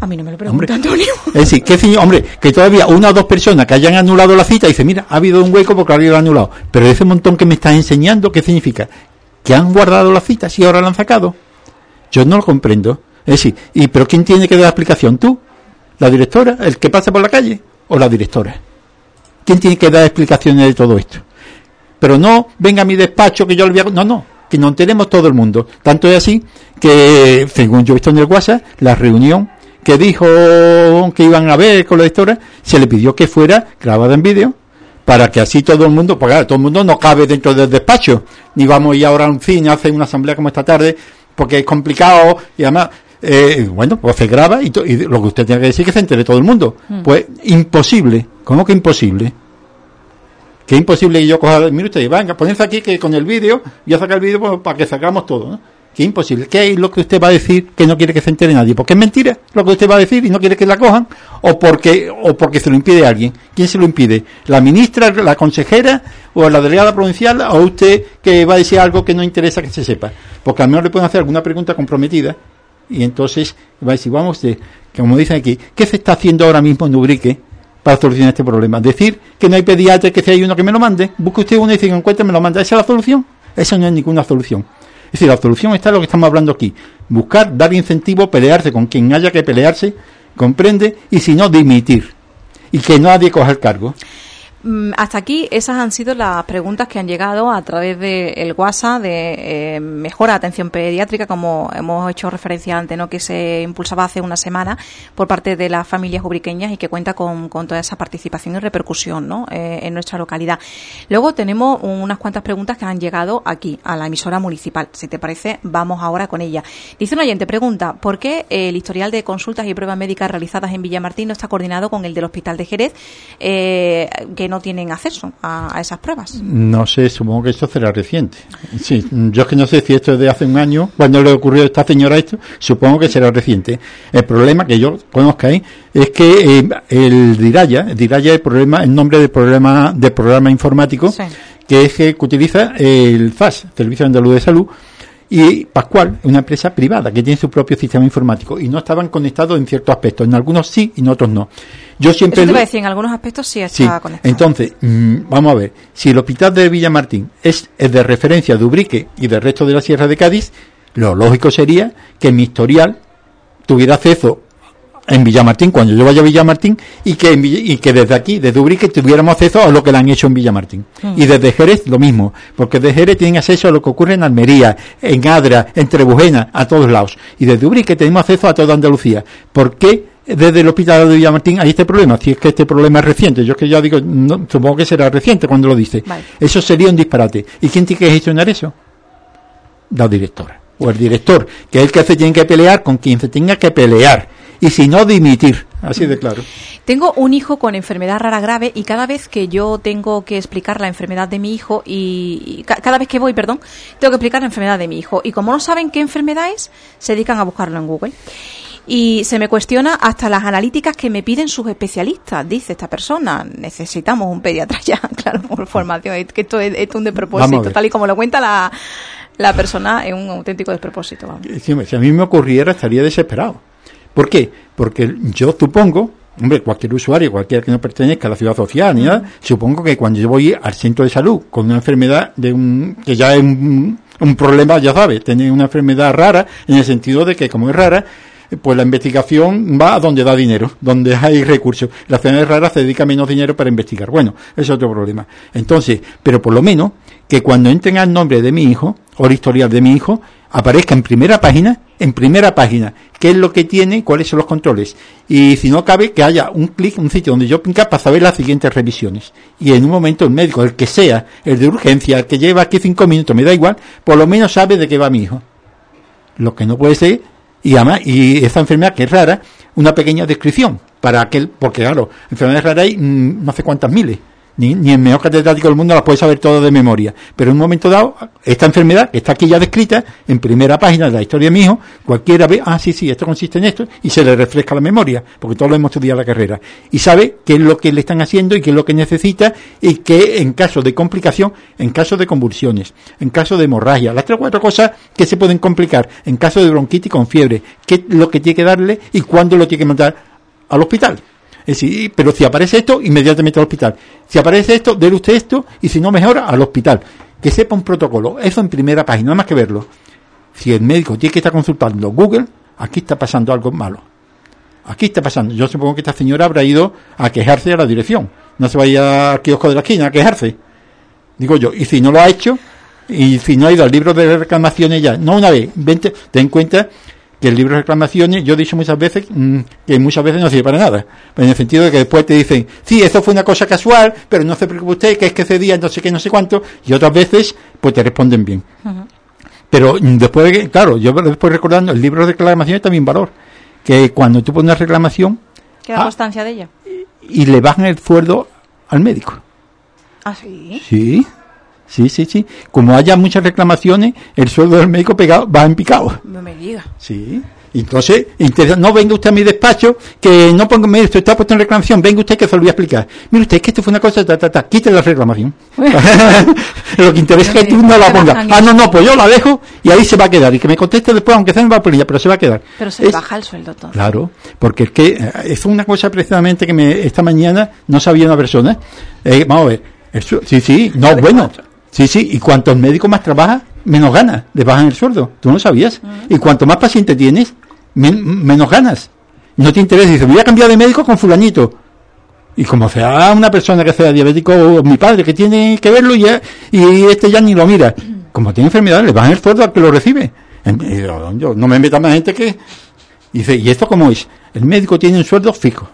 Speaker 1: A mí no me lo pregunta Antonio.
Speaker 2: Es decir, que, hombre, que todavía una o dos personas que hayan anulado la cita y dice, mira, ha habido un hueco porque lo anulado. Pero ese montón que me estás enseñando, ¿qué significa? ¿Que han guardado las citas y ahora la han sacado? Yo no lo comprendo. Es decir, ¿y pero quién tiene que dar la explicación? ¿Tú? ¿La directora? ¿El que pasa por la calle? ¿O la directora? ¿Quién tiene que dar explicaciones de todo esto? Pero no, venga a mi despacho que yo le voy a... No, no, que no tenemos todo el mundo. Tanto es así que, según yo he visto en el WhatsApp, la reunión que dijo que iban a ver con la directora, se le pidió que fuera grabada en vídeo para que así todo el mundo, porque todo el mundo no cabe dentro del despacho, ni vamos a ir ahora a un cine a hacer una asamblea como esta tarde, porque es complicado y además eh, bueno, pues se graba y, lo que usted tiene que decir que se entere todo el mundo. Mm. Pues imposible. ¿Cómo que imposible? Que imposible que yo coja, mire usted, venga, ponerse aquí que con el vídeo, voy a sacar el vídeo pues, para que sacamos todo, ¿no? Que imposible. ¿Qué es lo que usted va a decir que no quiere que se entere nadie? ¿Porque es mentira lo que usted va a decir y no quiere que la cojan? ¿O porque, o porque se lo impide alguien? ¿Quién se lo impide? ¿La ministra, la consejera o la delegada provincial o usted que va a decir algo que no interesa que se sepa? Porque al menos le pueden hacer alguna pregunta comprometida y entonces va a decir, vamos, como dicen aquí, ¿qué se está haciendo ahora mismo en Ubrique para solucionar este problema? Decir que no hay pediatra, que si hay uno que me lo mande, busque usted uno y si encuentra me lo manda. ¿Esa es la solución? Esa no es ninguna solución. Es decir, la solución está en lo que estamos hablando aquí. Buscar, dar incentivo, pelearse con quien haya que pelearse, comprende, y si no, dimitir. Y que nadie coja el cargo.
Speaker 1: Mm, hasta aquí esas han sido las preguntas que han llegado a través del el WhatsApp de eh, Mejora Atención Pediátrica, como hemos hecho referencia antes, ¿no? que se impulsaba hace una semana por parte de las familias ubriqueñas y que cuenta con, toda esa participación y repercusión ¿no? Eh, en nuestra localidad. Luego tenemos unas cuantas preguntas que han llegado aquí, a la emisora municipal. Si te parece, vamos ahora con ella. Dice un oyente, pregunta, ¿por qué el historial de consultas y pruebas médicas realizadas en Villamartín no está coordinado con el del Hospital de Jerez, eh, que tienen acceso a, esas pruebas.
Speaker 2: No sé, supongo que esto será reciente. Sí, yo es que no sé si esto es de hace un año, cuando le ocurrió a esta señora esto, supongo que será reciente. El problema que yo conozca ahí es que eh, el Diraya, el Diraya es el problema, el nombre del programa, de programa informático, que es que utiliza el FAS, Servicio Andaluz de Salud, y Pascual una empresa privada que tiene su propio sistema informático y no estaban conectados en ciertos aspectos, en algunos sí y en otros no.
Speaker 1: Yo siempre Eso te a decir, en algunos aspectos sí está conectado.
Speaker 2: Entonces, mm, vamos a ver, si el hospital de Villamartín es, es de referencia de Ubrique y del resto de la Sierra de Cádiz, lo lógico sería que mi historial tuviera acceso en Villamartín, cuando yo vaya a Villamartín, y que, y que desde aquí, desde Ubrique, tuviéramos acceso a lo que le han hecho en Villamartín. Mm. Y desde Jerez lo mismo, porque desde Jerez tienen acceso a lo que ocurre en Almería, en Adra, en Trebujena, a todos lados. Y desde Ubrique tenemos acceso a toda Andalucía. ¿Por qué desde el hospital de Villamartín hay este problema? Si es que este problema es reciente, yo es que ya digo, supongo que será reciente cuando lo dice. Eso sería un disparate. ¿Y quién tiene que gestionar eso? La directora o el director, que es el que se tiene que pelear con quien se tenga que pelear y si no dimitir. Así de claro.
Speaker 1: Tengo un hijo con enfermedad rara grave y cada vez que yo tengo que explicar la enfermedad de mi hijo y, cada vez que voy, perdón, tengo que explicar la enfermedad de mi hijo y como no saben qué enfermedad es, se dedican a buscarlo en Google. Y se me cuestiona hasta las analíticas que me piden sus especialistas, dice esta persona. Necesitamos un pediatra ya, *laughs* claro, por formación. Que esto es, esto es un despropósito, tal y como lo cuenta la, la persona, es un auténtico despropósito. Vamos.
Speaker 2: Si a mí me ocurriera, estaría desesperado ¿Por qué? Porque yo supongo, hombre, cualquier usuario, cualquiera que no pertenezca a la ciudad social ni nada, supongo que cuando yo voy al centro de salud con una enfermedad de un, que ya es un, problema, ya sabes, tener una enfermedad rara, en el sentido de que como es rara, pues la investigación va a donde da dinero, donde hay recursos. La enfermedad rara se dedica menos dinero para investigar. Bueno, es otro problema. Entonces, pero por lo menos que cuando entren al nombre de mi hijo, o el historial de mi hijo, aparezca en primera página, en primera página, qué es lo que tiene, cuáles son los controles. Y si no cabe, que haya un clic, un sitio donde yo pinca para saber las siguientes revisiones. Y en un momento el médico, el que sea, el de urgencia, el que lleva aquí cinco minutos, me da igual, por lo menos sabe de qué va mi hijo. Lo que no puede ser, y además, y esta enfermedad que es rara, una pequeña descripción para aquel, porque claro, enfermedades raras hay mm, no sé cuántas miles ni, ni el mejor catedrático del mundo las puede saber todo de memoria. Pero en un momento dado, esta enfermedad está aquí ya descrita en primera página de la historia de mi hijo, cualquiera ve, ah, sí, sí, esto consiste en esto, y se le refresca la memoria, porque todos lo hemos estudiado la carrera. Y sabe qué es lo que le están haciendo y qué es lo que necesita, y que en caso de complicación, en caso de convulsiones, en caso de hemorragia, las tres o cuatro cosas que se pueden complicar, en caso de bronquitis con fiebre, qué es lo que tiene que darle y cuándo lo tiene que mandar al hospital. Es decir, pero si aparece esto, inmediatamente al hospital. Si aparece esto, déle usted esto y si no mejora, al hospital. Que sepa un protocolo. Eso en primera página, nada más que verlo. Si el médico tiene que estar consultando Google, aquí está pasando algo malo. Aquí está pasando. Yo supongo que esta señora habrá ido a quejarse a la dirección. No se vaya al kiosco de la esquina a quejarse. Digo yo. Y si no lo ha hecho, y si no ha ido al libro de reclamaciones ya, no una vez, vente, ten en cuenta que el libro de reclamaciones, yo he dicho muchas veces mm, que muchas veces no sirve para nada. En el sentido de que después te dicen, sí, eso fue una cosa casual, pero no se preocupe usted, que es que ese día no sé qué, no sé cuánto, y otras veces, pues te responden bien. Pero después, de claro, yo después recordando, el libro de reclamación también valor, que cuando tú pones una reclamación...
Speaker 1: Queda ah, constancia de ella.
Speaker 2: Y le bajan el sueldo al médico.
Speaker 1: ¿Ah, sí?
Speaker 2: Sí. Sí, sí, sí. Como haya muchas reclamaciones, el sueldo del médico pegado va en picado.
Speaker 1: No me diga.
Speaker 2: Sí. Entonces, no venga usted a mi despacho, que no ponga, mire, usted está puesto en reclamación, venga usted que se lo voy a explicar. Mire usted, es que esto fue una cosa, ta, ta, ta, quite la reclamación. *laughs* lo que interesa es que tú no la ponga. Ah, no, no, pues yo la dejo y ahí se va a quedar. Y que me conteste después, aunque sea en vaporilla, pero se va a quedar.
Speaker 1: Pero se baja el sueldo todo.
Speaker 2: Claro, porque es que eh, es una cosa precisamente que me, esta mañana no sabía una persona. Eh, vamos a ver. sí, sí, no, bueno. Sí, sí, y cuantos médicos más trabaja, menos gana, le bajan el sueldo. ¿Tú no sabías? Y cuanto más paciente tienes, menos ganas. No te interesa, dice, voy a cambiar de médico con fulanito. Y como sea una persona que sea diabético, o mi padre, que tiene que verlo y, y este ya ni lo mira. Como tiene enfermedad, le bajan el sueldo al que lo recibe. Yo no me meta más gente que... Dice, ¿y esto cómo es? El médico tiene un sueldo fijo.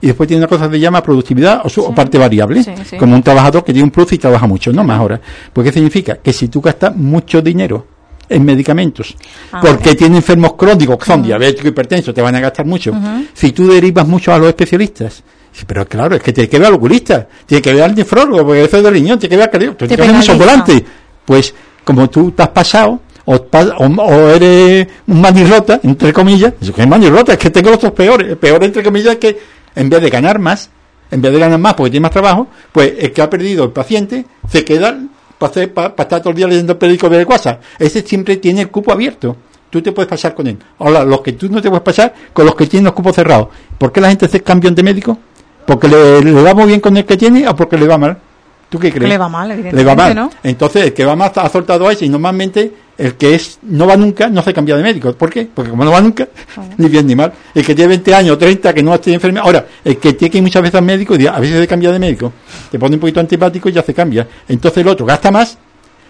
Speaker 2: Y después tiene una cosa que se llama productividad o, su, parte variable, como un trabajador que tiene un plus y trabaja mucho, no más ahora. Pues ¿qué significa? Que si tú gastas mucho dinero en medicamentos, ah, porque tiene enfermos crónicos, que son diabéticos, hipertensos, te van a gastar mucho. Si tú derivas mucho a los especialistas, pero claro, es que tiene que ver al oculista, tiene que ver al nefrólogo, porque eso es del riñón, tiene que ver al cardiólogo, tiene que ver mucho volante. Pues, como tú te has pasado, o, o, eres un manirrota, entre comillas, es manirrota, es que tengo los dos peores, peor entre comillas que en vez de ganar más, en vez de ganar más porque tiene más trabajo, pues el que ha perdido el paciente se queda para, estar todo el día leyendo el periódico de WhatsApp. Ese siempre tiene el cupo abierto. Tú te puedes pasar con él. Ahora, los que tú no te puedes pasar con los que tienen los cupos cerrados. ¿Por qué la gente hace cambio de médico? ¿Porque le, le va muy bien con el que tiene o porque le va mal? ¿Tú qué crees?
Speaker 1: Le va mal, evidentemente, Le va mal. ¿no?
Speaker 2: Entonces, el que va más ha soltado a ese y normalmente el que es no va nunca no se cambia de médico. ¿Por qué? Porque como no va nunca, *laughs* ni bien ni mal. El que tiene 20 años o 30 que no tiene enfermedad. Ahora, el que tiene que ir muchas veces al médico a veces se cambia de médico. Te pone un poquito antipático y ya se cambia. Entonces el otro gasta más,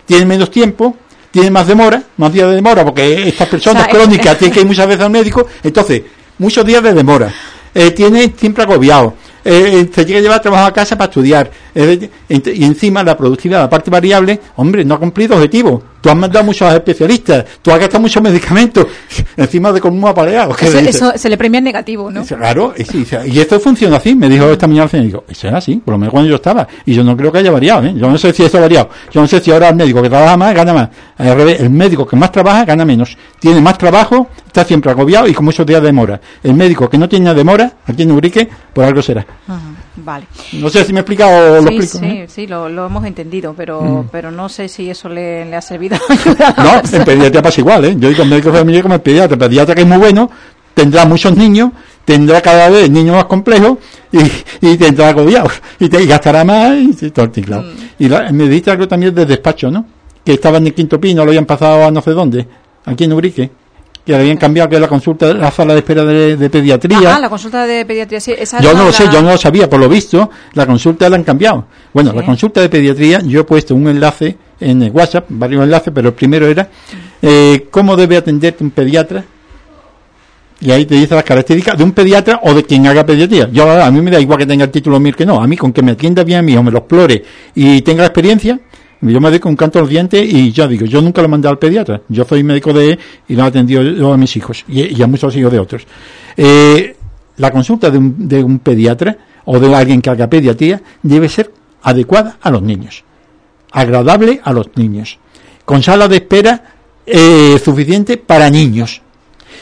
Speaker 2: tiene menos tiempo, tiene más demora, más días de demora, porque estas personas crónicas tienen que ir muchas veces al médico. Entonces, muchos días de demora. Eh, tiene siempre agobiado eh, se llega a llevar trabajo a casa para estudiar. y encima la productividad, la parte variable, hombre, no ha cumplido objetivo. Tú has mandado muchos especialistas, tú has gastado muchos medicamentos, *laughs* encima de como un apaleado.
Speaker 1: Eso, se le premia en negativo, ¿no?
Speaker 2: Claro, y, esto funciona así, me dijo esta mañana el médico. Eso es así, por lo menos cuando yo estaba. Y yo no creo que haya variado, ¿eh? Yo no sé si eso ha variado. Yo no sé si ahora el médico que trabaja más gana más. Al revés, el médico que más trabaja gana menos. Tiene más trabajo, está siempre agobiado y con muchos días de demora. El médico que no tiene demora, aquí en Ubrique, por algo será.
Speaker 1: Vale.
Speaker 2: No sé si me he explicado o lo explico.
Speaker 1: Sí, sí, lo, lo, hemos entendido, pero, mm. pero no sé si eso le, ha servido *laughs*
Speaker 2: No, *laughs* en pediatría pasa igual, ¿eh? Yo digo médico familiar como el pediatra. El pediatra que es muy bueno, tendrá muchos niños, tendrá cada vez niños más complejos y, y tendrá agobiados. Y, te, gastará más y todo claro. Mm. Y la, me dijiste algo también de despacho, ¿no? Que estaba en el quinto pino, lo habían pasado a no sé dónde, aquí en Ubrique que habían cambiado que la consulta, la sala de espera de, pediatría.
Speaker 1: Ah, la consulta de pediatría, sí. Esa
Speaker 2: yo no lo sé, yo no lo sabía, por lo visto, la consulta la han cambiado. Bueno, la consulta de pediatría, yo he puesto un enlace en el WhatsApp, varios enlaces, pero el primero era eh, cómo debe atenderte un pediatra. Y ahí te dice las características de un pediatra o de quien haga pediatría. Yo a mí me da igual que tenga el título MIR que no. A mí con que me atienda bien a mí o me lo explore y tenga experiencia, yo me dedico un canto al diente y ya digo, yo nunca lo mandé al pediatra. Yo soy médico de y lo he atendido yo a mis hijos y, a muchos hijos de otros. Eh, la consulta de un, de un pediatra o de alguien que haga pediatría debe ser adecuada a los niños, agradable a los niños, con sala de espera eh, suficiente para niños.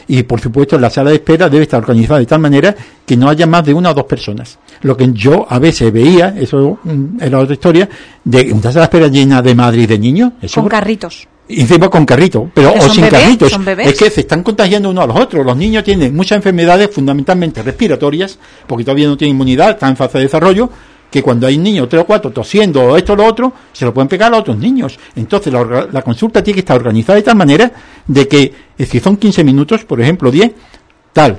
Speaker 2: Y por supuesto la sala de espera debe estar organizada de tal manera que no haya más de una o dos personas lo que yo a veces veía, eso era otra historia, de una sala de espera llena de madres y de niños. Eso
Speaker 1: con carritos.
Speaker 2: Y encima con carritos, pero o sin carritos. Es que se están contagiando uno a los otros. Los niños tienen muchas enfermedades fundamentalmente respiratorias, porque todavía no tienen inmunidad, están en fase de desarrollo, que cuando hay niños, tres o cuatro, tosiendo o esto o lo otro, se lo pueden pegar a otros niños. Entonces la, la consulta tiene que estar organizada de tal manera de que, si son 15 minutos, por ejemplo, 10, tal,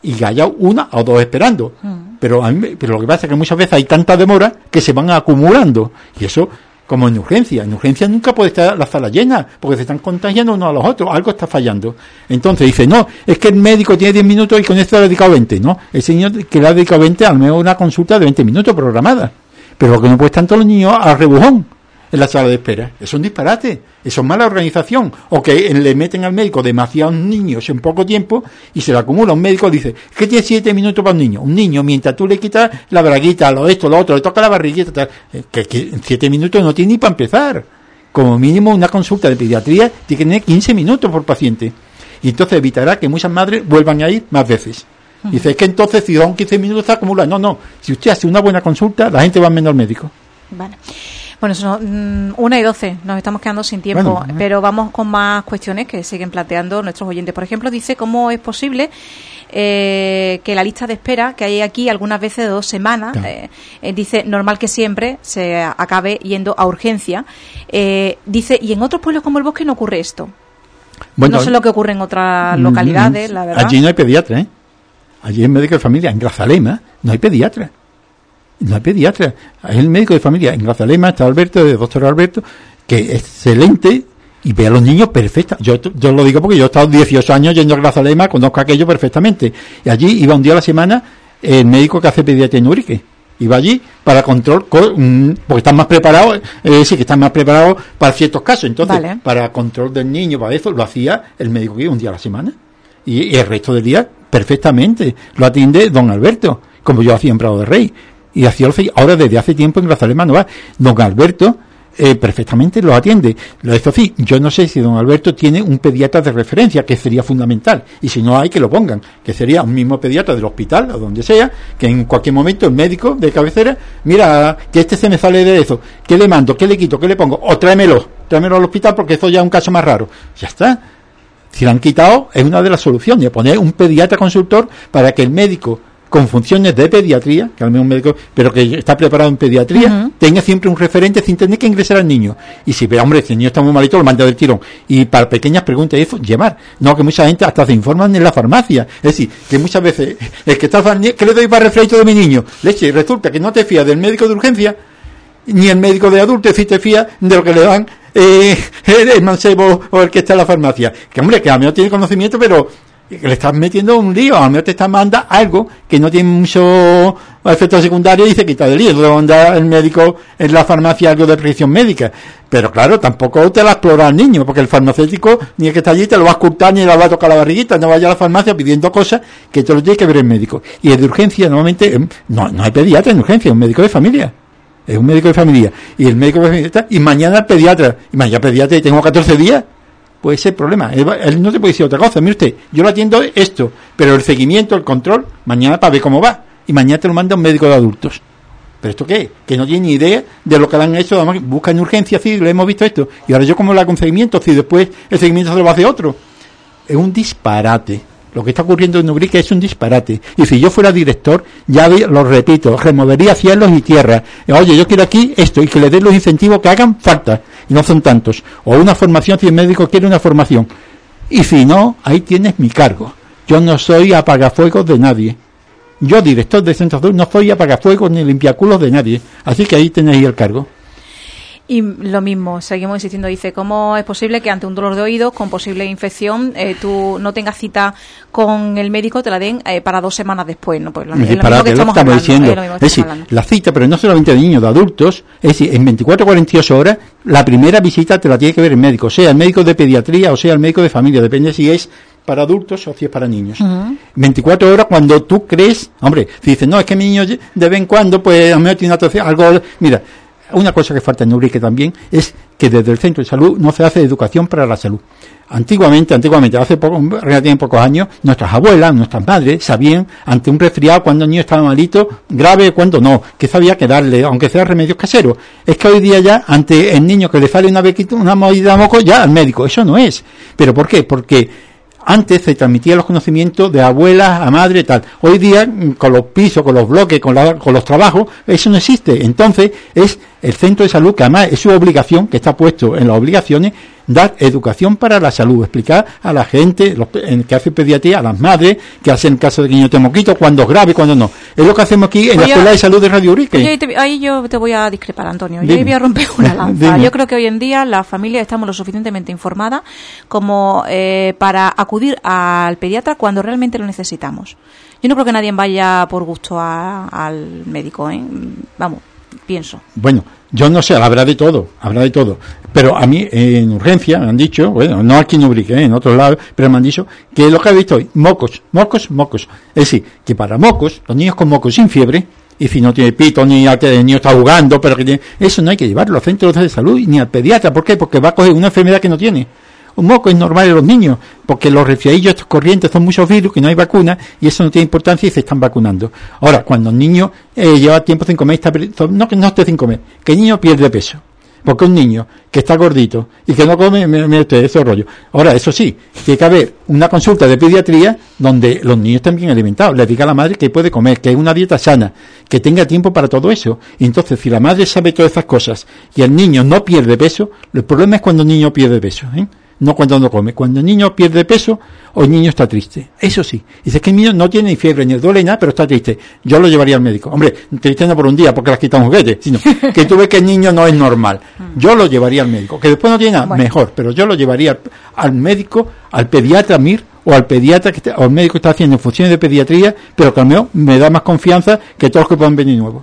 Speaker 2: y haya una o dos esperando. Mm. Pero, pero lo que pasa es que muchas veces hay tanta demora que se van acumulando. Y eso, como en urgencia. En urgencia nunca puede estar la sala llena, porque se están contagiando unos a los otros. Algo está fallando. Entonces dice, no, es que el médico tiene 10 minutos y con esto le ha dedicado 20. No, el señor que le ha dedicado 20, al menos una consulta de 20 minutos programada. Pero lo que no puede estar todos los niños al rebujón en la sala de espera. Es un disparate, eso es mala organización. O que le meten al médico demasiados niños en poco tiempo y se le acumula. Un médico dice, que tiene siete minutos para un niño. Un niño, mientras tú le quitas la braguita, lo esto, lo otro, le toca la barriguita, eh, que, siete minutos no tiene ni para empezar. Como mínimo una consulta de pediatría tiene que tener 15 minutos por paciente. Y entonces evitará que muchas madres vuelvan a ir más veces. Dice, es que entonces si son 15 minutos está acumulado. No, no. Si usted hace una buena consulta, la gente va menos al médico.
Speaker 1: Vale. Bueno, son mm, una y doce, nos estamos quedando sin tiempo, pero vamos con más cuestiones que siguen planteando nuestros oyentes. Por ejemplo, dice cómo es posible eh, que la lista de espera que hay aquí algunas veces de dos semanas, eh, eh, dice normal que siempre se acabe yendo a urgencia. dice, y en otros pueblos como el bosque no ocurre esto. no sé lo que ocurre en otras mm, localidades, la verdad.
Speaker 2: Allí no hay pediatra, ¿eh? Allí en médico de familia, en Grazalema, no hay pediatra. No hay pediatra. Es el médico de familia. En Grazalema está Alberto, el doctor Alberto, que es excelente y ve a los niños perfecta. Yo, yo lo digo porque yo he estado 18 años yendo a Grazalema, conozco aquello perfectamente. Y allí iba un día a la semana el médico que hace pediatría en Urique. Iba allí para control, mm, porque están más preparados, es decir, que están más preparados para ciertos casos. Entonces, para control del niño, para eso, lo hacía el médico que iba un día a la semana. Y, y el resto del día, perfectamente. Lo atiende don Alberto, como yo hacía en Prado de Rey y hacía ahora desde hace tiempo en Grazalema no va. Don Alberto eh, perfectamente lo atiende. Lo de sí, yo no sé si don Alberto tiene un pediatra de referencia, que sería fundamental, y si no hay que lo pongan, que sería un mismo pediatra del hospital o donde sea, que en cualquier momento el médico de cabecera, mira, que este se me sale de eso, ¿qué le mando? ¿Qué le quito? ¿Qué le pongo? O tráemelo, tráemelo al hospital porque eso ya es un caso más raro. Ya está. Si lo han quitado, es una de las soluciones, poner un pediatra consultor para que el médico con funciones de pediatría, que al menos un médico, pero que está preparado en pediatría, tenga siempre un referente sin tener que ingresar al niño. Y si ve, hombre, si el niño está muy malito, lo manda del tirón. Y para pequeñas preguntas, eso, llevar. No, que mucha gente hasta se informan en la farmacia. Es decir, que muchas veces, *laughs* el que está, ¿qué le doy para refresco de mi niño? Leche, y resulta que no te fías del médico de urgencia, ni el médico de adulto, si te fías de lo que le dan eh, *laughs* el mancebo o el que está en la farmacia. Que hombre, que a mí no tiene conocimiento, pero que le estás metiendo un lío, a lo mejor te está mandando algo que no tiene mucho efecto secundario y dice quita del lío, le manda el médico en la farmacia algo de prescripción médica. Pero claro, tampoco te la explora al niño, porque el farmacéutico ni el que está allí te lo va a ocultar ni le va a tocar la barriguita, no vaya a la farmacia pidiendo cosas que te lo tiene que ver el médico. Y es de urgencia, normalmente, em, no, no hay pediatra en urgencia, es un médico de familia. Es un médico de familia. Y el médico de familia está, y mañana el pediatra. Y mañana el pediatra y tengo 14 días pues ese problema. Él, no te puede decir otra cosa. Mire usted, yo lo atiendo esto, pero el seguimiento, el control, mañana para ver cómo va. Y mañana te lo manda un médico de adultos. ¿Pero esto qué? Que no tiene ni idea de lo que le han hecho. Además, busca en urgencia, sí, lo hemos visto esto. Y ahora yo como la con seguimiento, si después el seguimiento se lo va a hacer otro. Es un disparate. Lo que está ocurriendo en Ubrique es un disparate. Y si yo fuera director, ya lo repito, removería cielos y tierra. Oye, yo quiero aquí esto y que le den los incentivos que hagan falta. No son tantos. O una formación, si el médico quiere una formación. Y si no, ahí tienes mi cargo. Yo no soy apagafuegos de nadie. Yo, director de Centro Azul, no soy apagafuegos ni limpiaculos de nadie. Así que ahí tenéis el cargo.
Speaker 1: Y lo mismo, seguimos insistiendo, dice, ¿cómo es posible que ante un dolor de oído con posible infección eh, tú no tengas cita con el médico, te la den eh, para dos semanas después? ¿no?
Speaker 2: Pues lo, es lo que estamos, diciendo. Es, decir, la cita, pero no solamente de niños, de adultos, es decir, en 24 o 48 horas, la primera visita te la tiene que ver el médico, sea el médico de pediatría o sea el médico de familia, depende si es para adultos o si es para niños. 24 horas cuando tú crees, hombre, si dices, no, es que mi niño de vez en cuando, pues a mí tiene una algo, mira, una cosa que falta en Urique también es que desde el centro de salud no se hace educación para la salud. Antiguamente, antiguamente, hace poco, relativamente pocos años, nuestras abuelas, nuestras madres sabían ante un resfriado cuando el niño estaba malito, grave, cuando no, que sabía que darle, aunque sea remedios caseros. Es que hoy día ya, ante el niño que le sale una bequita, una movida de moco, ya al médico. Eso no es. ¿Pero por qué? Porque antes se transmitían los conocimientos de abuelas a madre tal. Hoy día, con los pisos, con los bloques, con, con los trabajos, eso no existe. Entonces, es el centro de salud, que además es su obligación, que está puesto en las obligaciones, dar educación para la salud, explicar a la gente los, que hace pediatría, a las madres, que hacen caso de niño moquito, cuando es grave, cuando no. Es lo que hacemos aquí en la Escuela de Salud de Radio Urique.
Speaker 1: Ahí, yo te voy a discrepar, Antonio. Yo voy a romper una *laughs* lanza. Yo creo que hoy en día las familias estamos lo suficientemente informadas como eh, para acudir al pediatra cuando realmente lo necesitamos. Yo no creo que nadie vaya por gusto al médico, ¿eh? Vamos, pienso.
Speaker 2: Bueno, yo no sé, habrá de todo, habrá de todo. Pero a mí, en urgencia, me han dicho, bueno, no aquí en Ubrique, ¿eh? en otros lados, pero me han dicho que lo que he visto hoy, mocos, mocos, mocos. Es decir, que para mocos, los niños con mocos sin fiebre, y si no tiene pito, ni el niño está jugando, pero que tiene, eso no hay que llevarlo a centros de salud ni al pediatra. ¿Por qué? Porque va a coger una enfermedad que no tiene. Un moco es normal en los niños, porque los resfriadillos estos corrientes son muchos virus que no hay vacuna y eso no tiene importancia y se están vacunando. Ahora, cuando el niño eh, lleva tiempo sin comer, está, no que no esté sin comer, que el niño pierde peso. Porque un niño que está gordito y que no come, me, ese rollo. Ahora, eso sí, tiene que haber una consulta de pediatría donde los niños estén bien alimentados. Le diga a la madre que puede comer, que hay una dieta sana, que tenga tiempo para todo eso. Y entonces, si la madre sabe todas esas cosas y el niño no pierde peso, el problema es cuando el niño pierde peso. ¿eh? No cuando no come. Cuando el niño pierde peso o el niño está triste. Eso sí. Dice que el niño no tiene ni fiebre ni duele nada, pero está triste. Yo lo llevaría al médico. Hombre, triste no por un día porque le quita un juguete, sino *laughs* que tú ves que el niño no es normal. Mm. Yo lo llevaría al médico. Que después no tiene nada, mejor. Pero yo lo llevaría al médico, al pediatra MIR o al pediatra que o al médico que está haciendo funciones de pediatría, pero que al menos me da más confianza que todos los que puedan venir nuevos.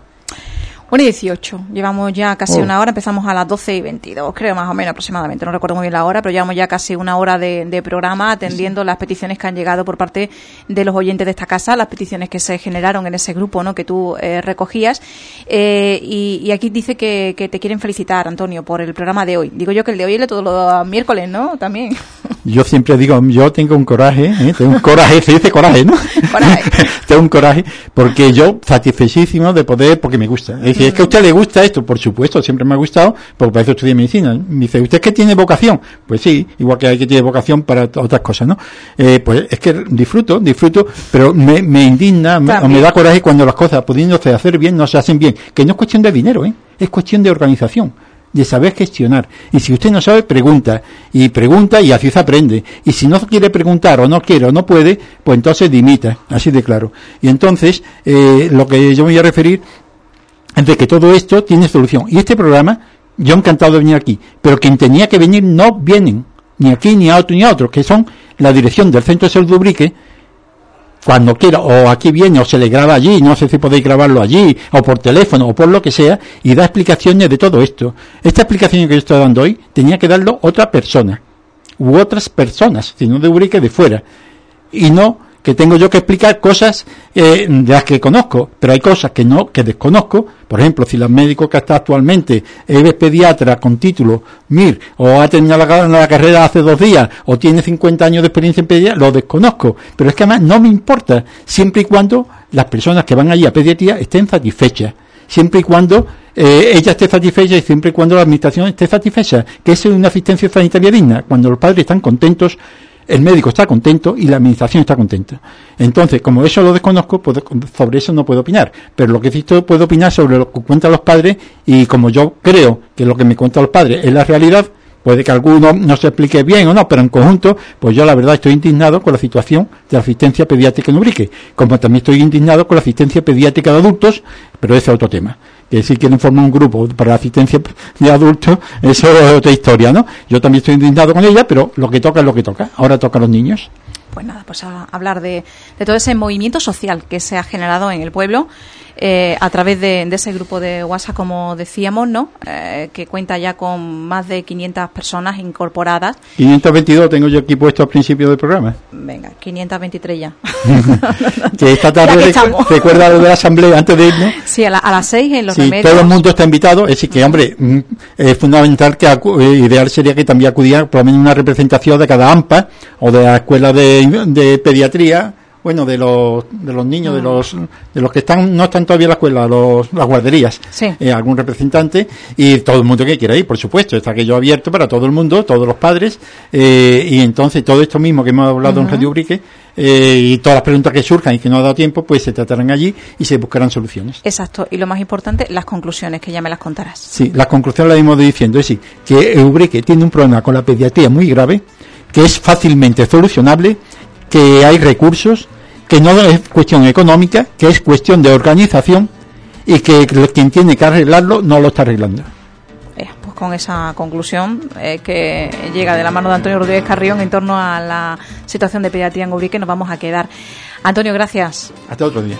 Speaker 1: 1 y 18. Llevamos ya casi oh. una hora. Empezamos a las 12 y 22, creo, más o menos aproximadamente. No recuerdo muy bien la hora, pero llevamos ya casi una hora de, programa atendiendo las peticiones que han llegado por parte de los oyentes de esta casa, las peticiones que se generaron en ese grupo ¿no? que tú eh, recogías. Eh, y, aquí dice que, te quieren felicitar, Antonio, por el programa de hoy. Digo yo que el de hoy es todos los miércoles, ¿no? También. *laughs*
Speaker 2: Yo siempre digo, yo tengo un coraje, ¿eh? tengo un coraje, se dice coraje, ¿no? *laughs* Coraje. *laughs* tengo un coraje porque yo satisfechísimo de poder, porque me gusta. Es es que a usted le gusta esto, por supuesto, siempre me ha gustado, porque para eso estudié medicina. Me dice, ¿usted es que tiene vocación? Pues sí, igual que hay que tiene vocación para otras cosas, ¿no? Eh, pues es que disfruto, disfruto, pero me, indigna, me, o me da coraje cuando las cosas, pudiéndose hacer bien, no se hacen bien. Que no es cuestión de dinero, ¿eh? Es cuestión de organización de saber gestionar. Y si usted no sabe, pregunta. Y pregunta y así se aprende. Y si no quiere preguntar o no quiere o no puede, pues entonces dimita. Así de claro. Y entonces, eh, lo que yo voy a referir de que todo esto tiene solución. Y este programa, yo encantado de venir aquí, pero quien tenía que venir no vienen, ni aquí, ni a otro, ni a otro, que son la dirección del Centro de Salud de Ubrique, cuando quiera, o aquí viene, o se le graba allí, no sé si podéis grabarlo allí, o por teléfono, o por lo que sea, y da explicaciones de todo esto. Esta explicación que yo estoy dando hoy, tenía que darlo otra persona, u otras personas, si no de Ubrique, de fuera. Y no que tengo yo que explicar cosas eh, de las que conozco, pero hay cosas que no, que desconozco. Por ejemplo, si el médico que está actualmente es pediatra con título MIR, o ha terminado la, carrera hace dos días, o tiene 50 años de experiencia en pediatría, lo desconozco. Pero es que además no me importa, siempre y cuando las personas que van allí a pediatría estén satisfechas. Siempre y cuando eh, ella esté satisfecha y siempre y cuando la administración esté satisfecha, que es una asistencia sanitaria digna. Cuando los padres están contentos, el médico está contento y la administración está contenta. Entonces, como eso lo desconozco, sobre eso no puedo opinar. Pero lo que sí puedo opinar sobre lo que cuentan los padres y como yo creo que lo que me cuentan los padres es la realidad, puede que alguno no se explique bien o no, pero en conjunto, pues yo la verdad estoy indignado con la situación de la asistencia pediátrica en Ubrique, como también estoy indignado con la asistencia pediátrica de adultos, pero ese es otro tema que si quieren formar un grupo para la asistencia de adultos, eso es otra historia, ¿no? Yo también estoy indignado con ella, pero lo que toca es lo que toca. Ahora toca a los niños.
Speaker 1: Pues nada, pues a hablar de, de todo ese movimiento social que se ha generado en el pueblo eh, a través de, ese grupo de WhatsApp, como decíamos, ¿no? Eh, que cuenta ya con más de 500 personas incorporadas.
Speaker 2: 522 tengo yo aquí puesto al principio del programa.
Speaker 1: Venga, 523 ya. *laughs*
Speaker 2: que esta tarde *laughs* recuerda lo de la asamblea antes de irnos.
Speaker 1: Sí, a, las 6 en los
Speaker 2: sí, Todo el mundo está invitado, es decir, que, hombre, mm, es fundamental que eh, ideal sería que también acudiera por lo menos una representación de cada AMPA o de la escuela de, de pediatría bueno, de los, de los niños, de mm. los, de los que están, no están todavía en la escuela, los, las guarderías, eh, algún representante y todo el mundo que quiera ir, por supuesto, está aquello abierto para todo el mundo, todos los padres, eh, y entonces todo esto mismo que hemos hablado en Radio Ubrique, eh, y todas las preguntas que surjan y que no ha dado tiempo, pues se tratarán allí y se buscarán soluciones.
Speaker 1: Exacto, y lo más importante, las conclusiones, que ya me las contarás.
Speaker 2: Sí, las conclusiones las hemos diciendo, es decir, que Ubrique tiene un problema con la pediatría muy grave, que es fácilmente solucionable, que hay recursos, que no es cuestión económica, que es cuestión de organización y que quien tiene que arreglarlo no lo está arreglando.
Speaker 1: Eh, pues con esa conclusión eh, que llega de la mano de Antonio Rodríguez Carrión en torno a la situación de pediatría en Ubrique nos vamos a quedar. Antonio, gracias.
Speaker 2: Hasta otro día.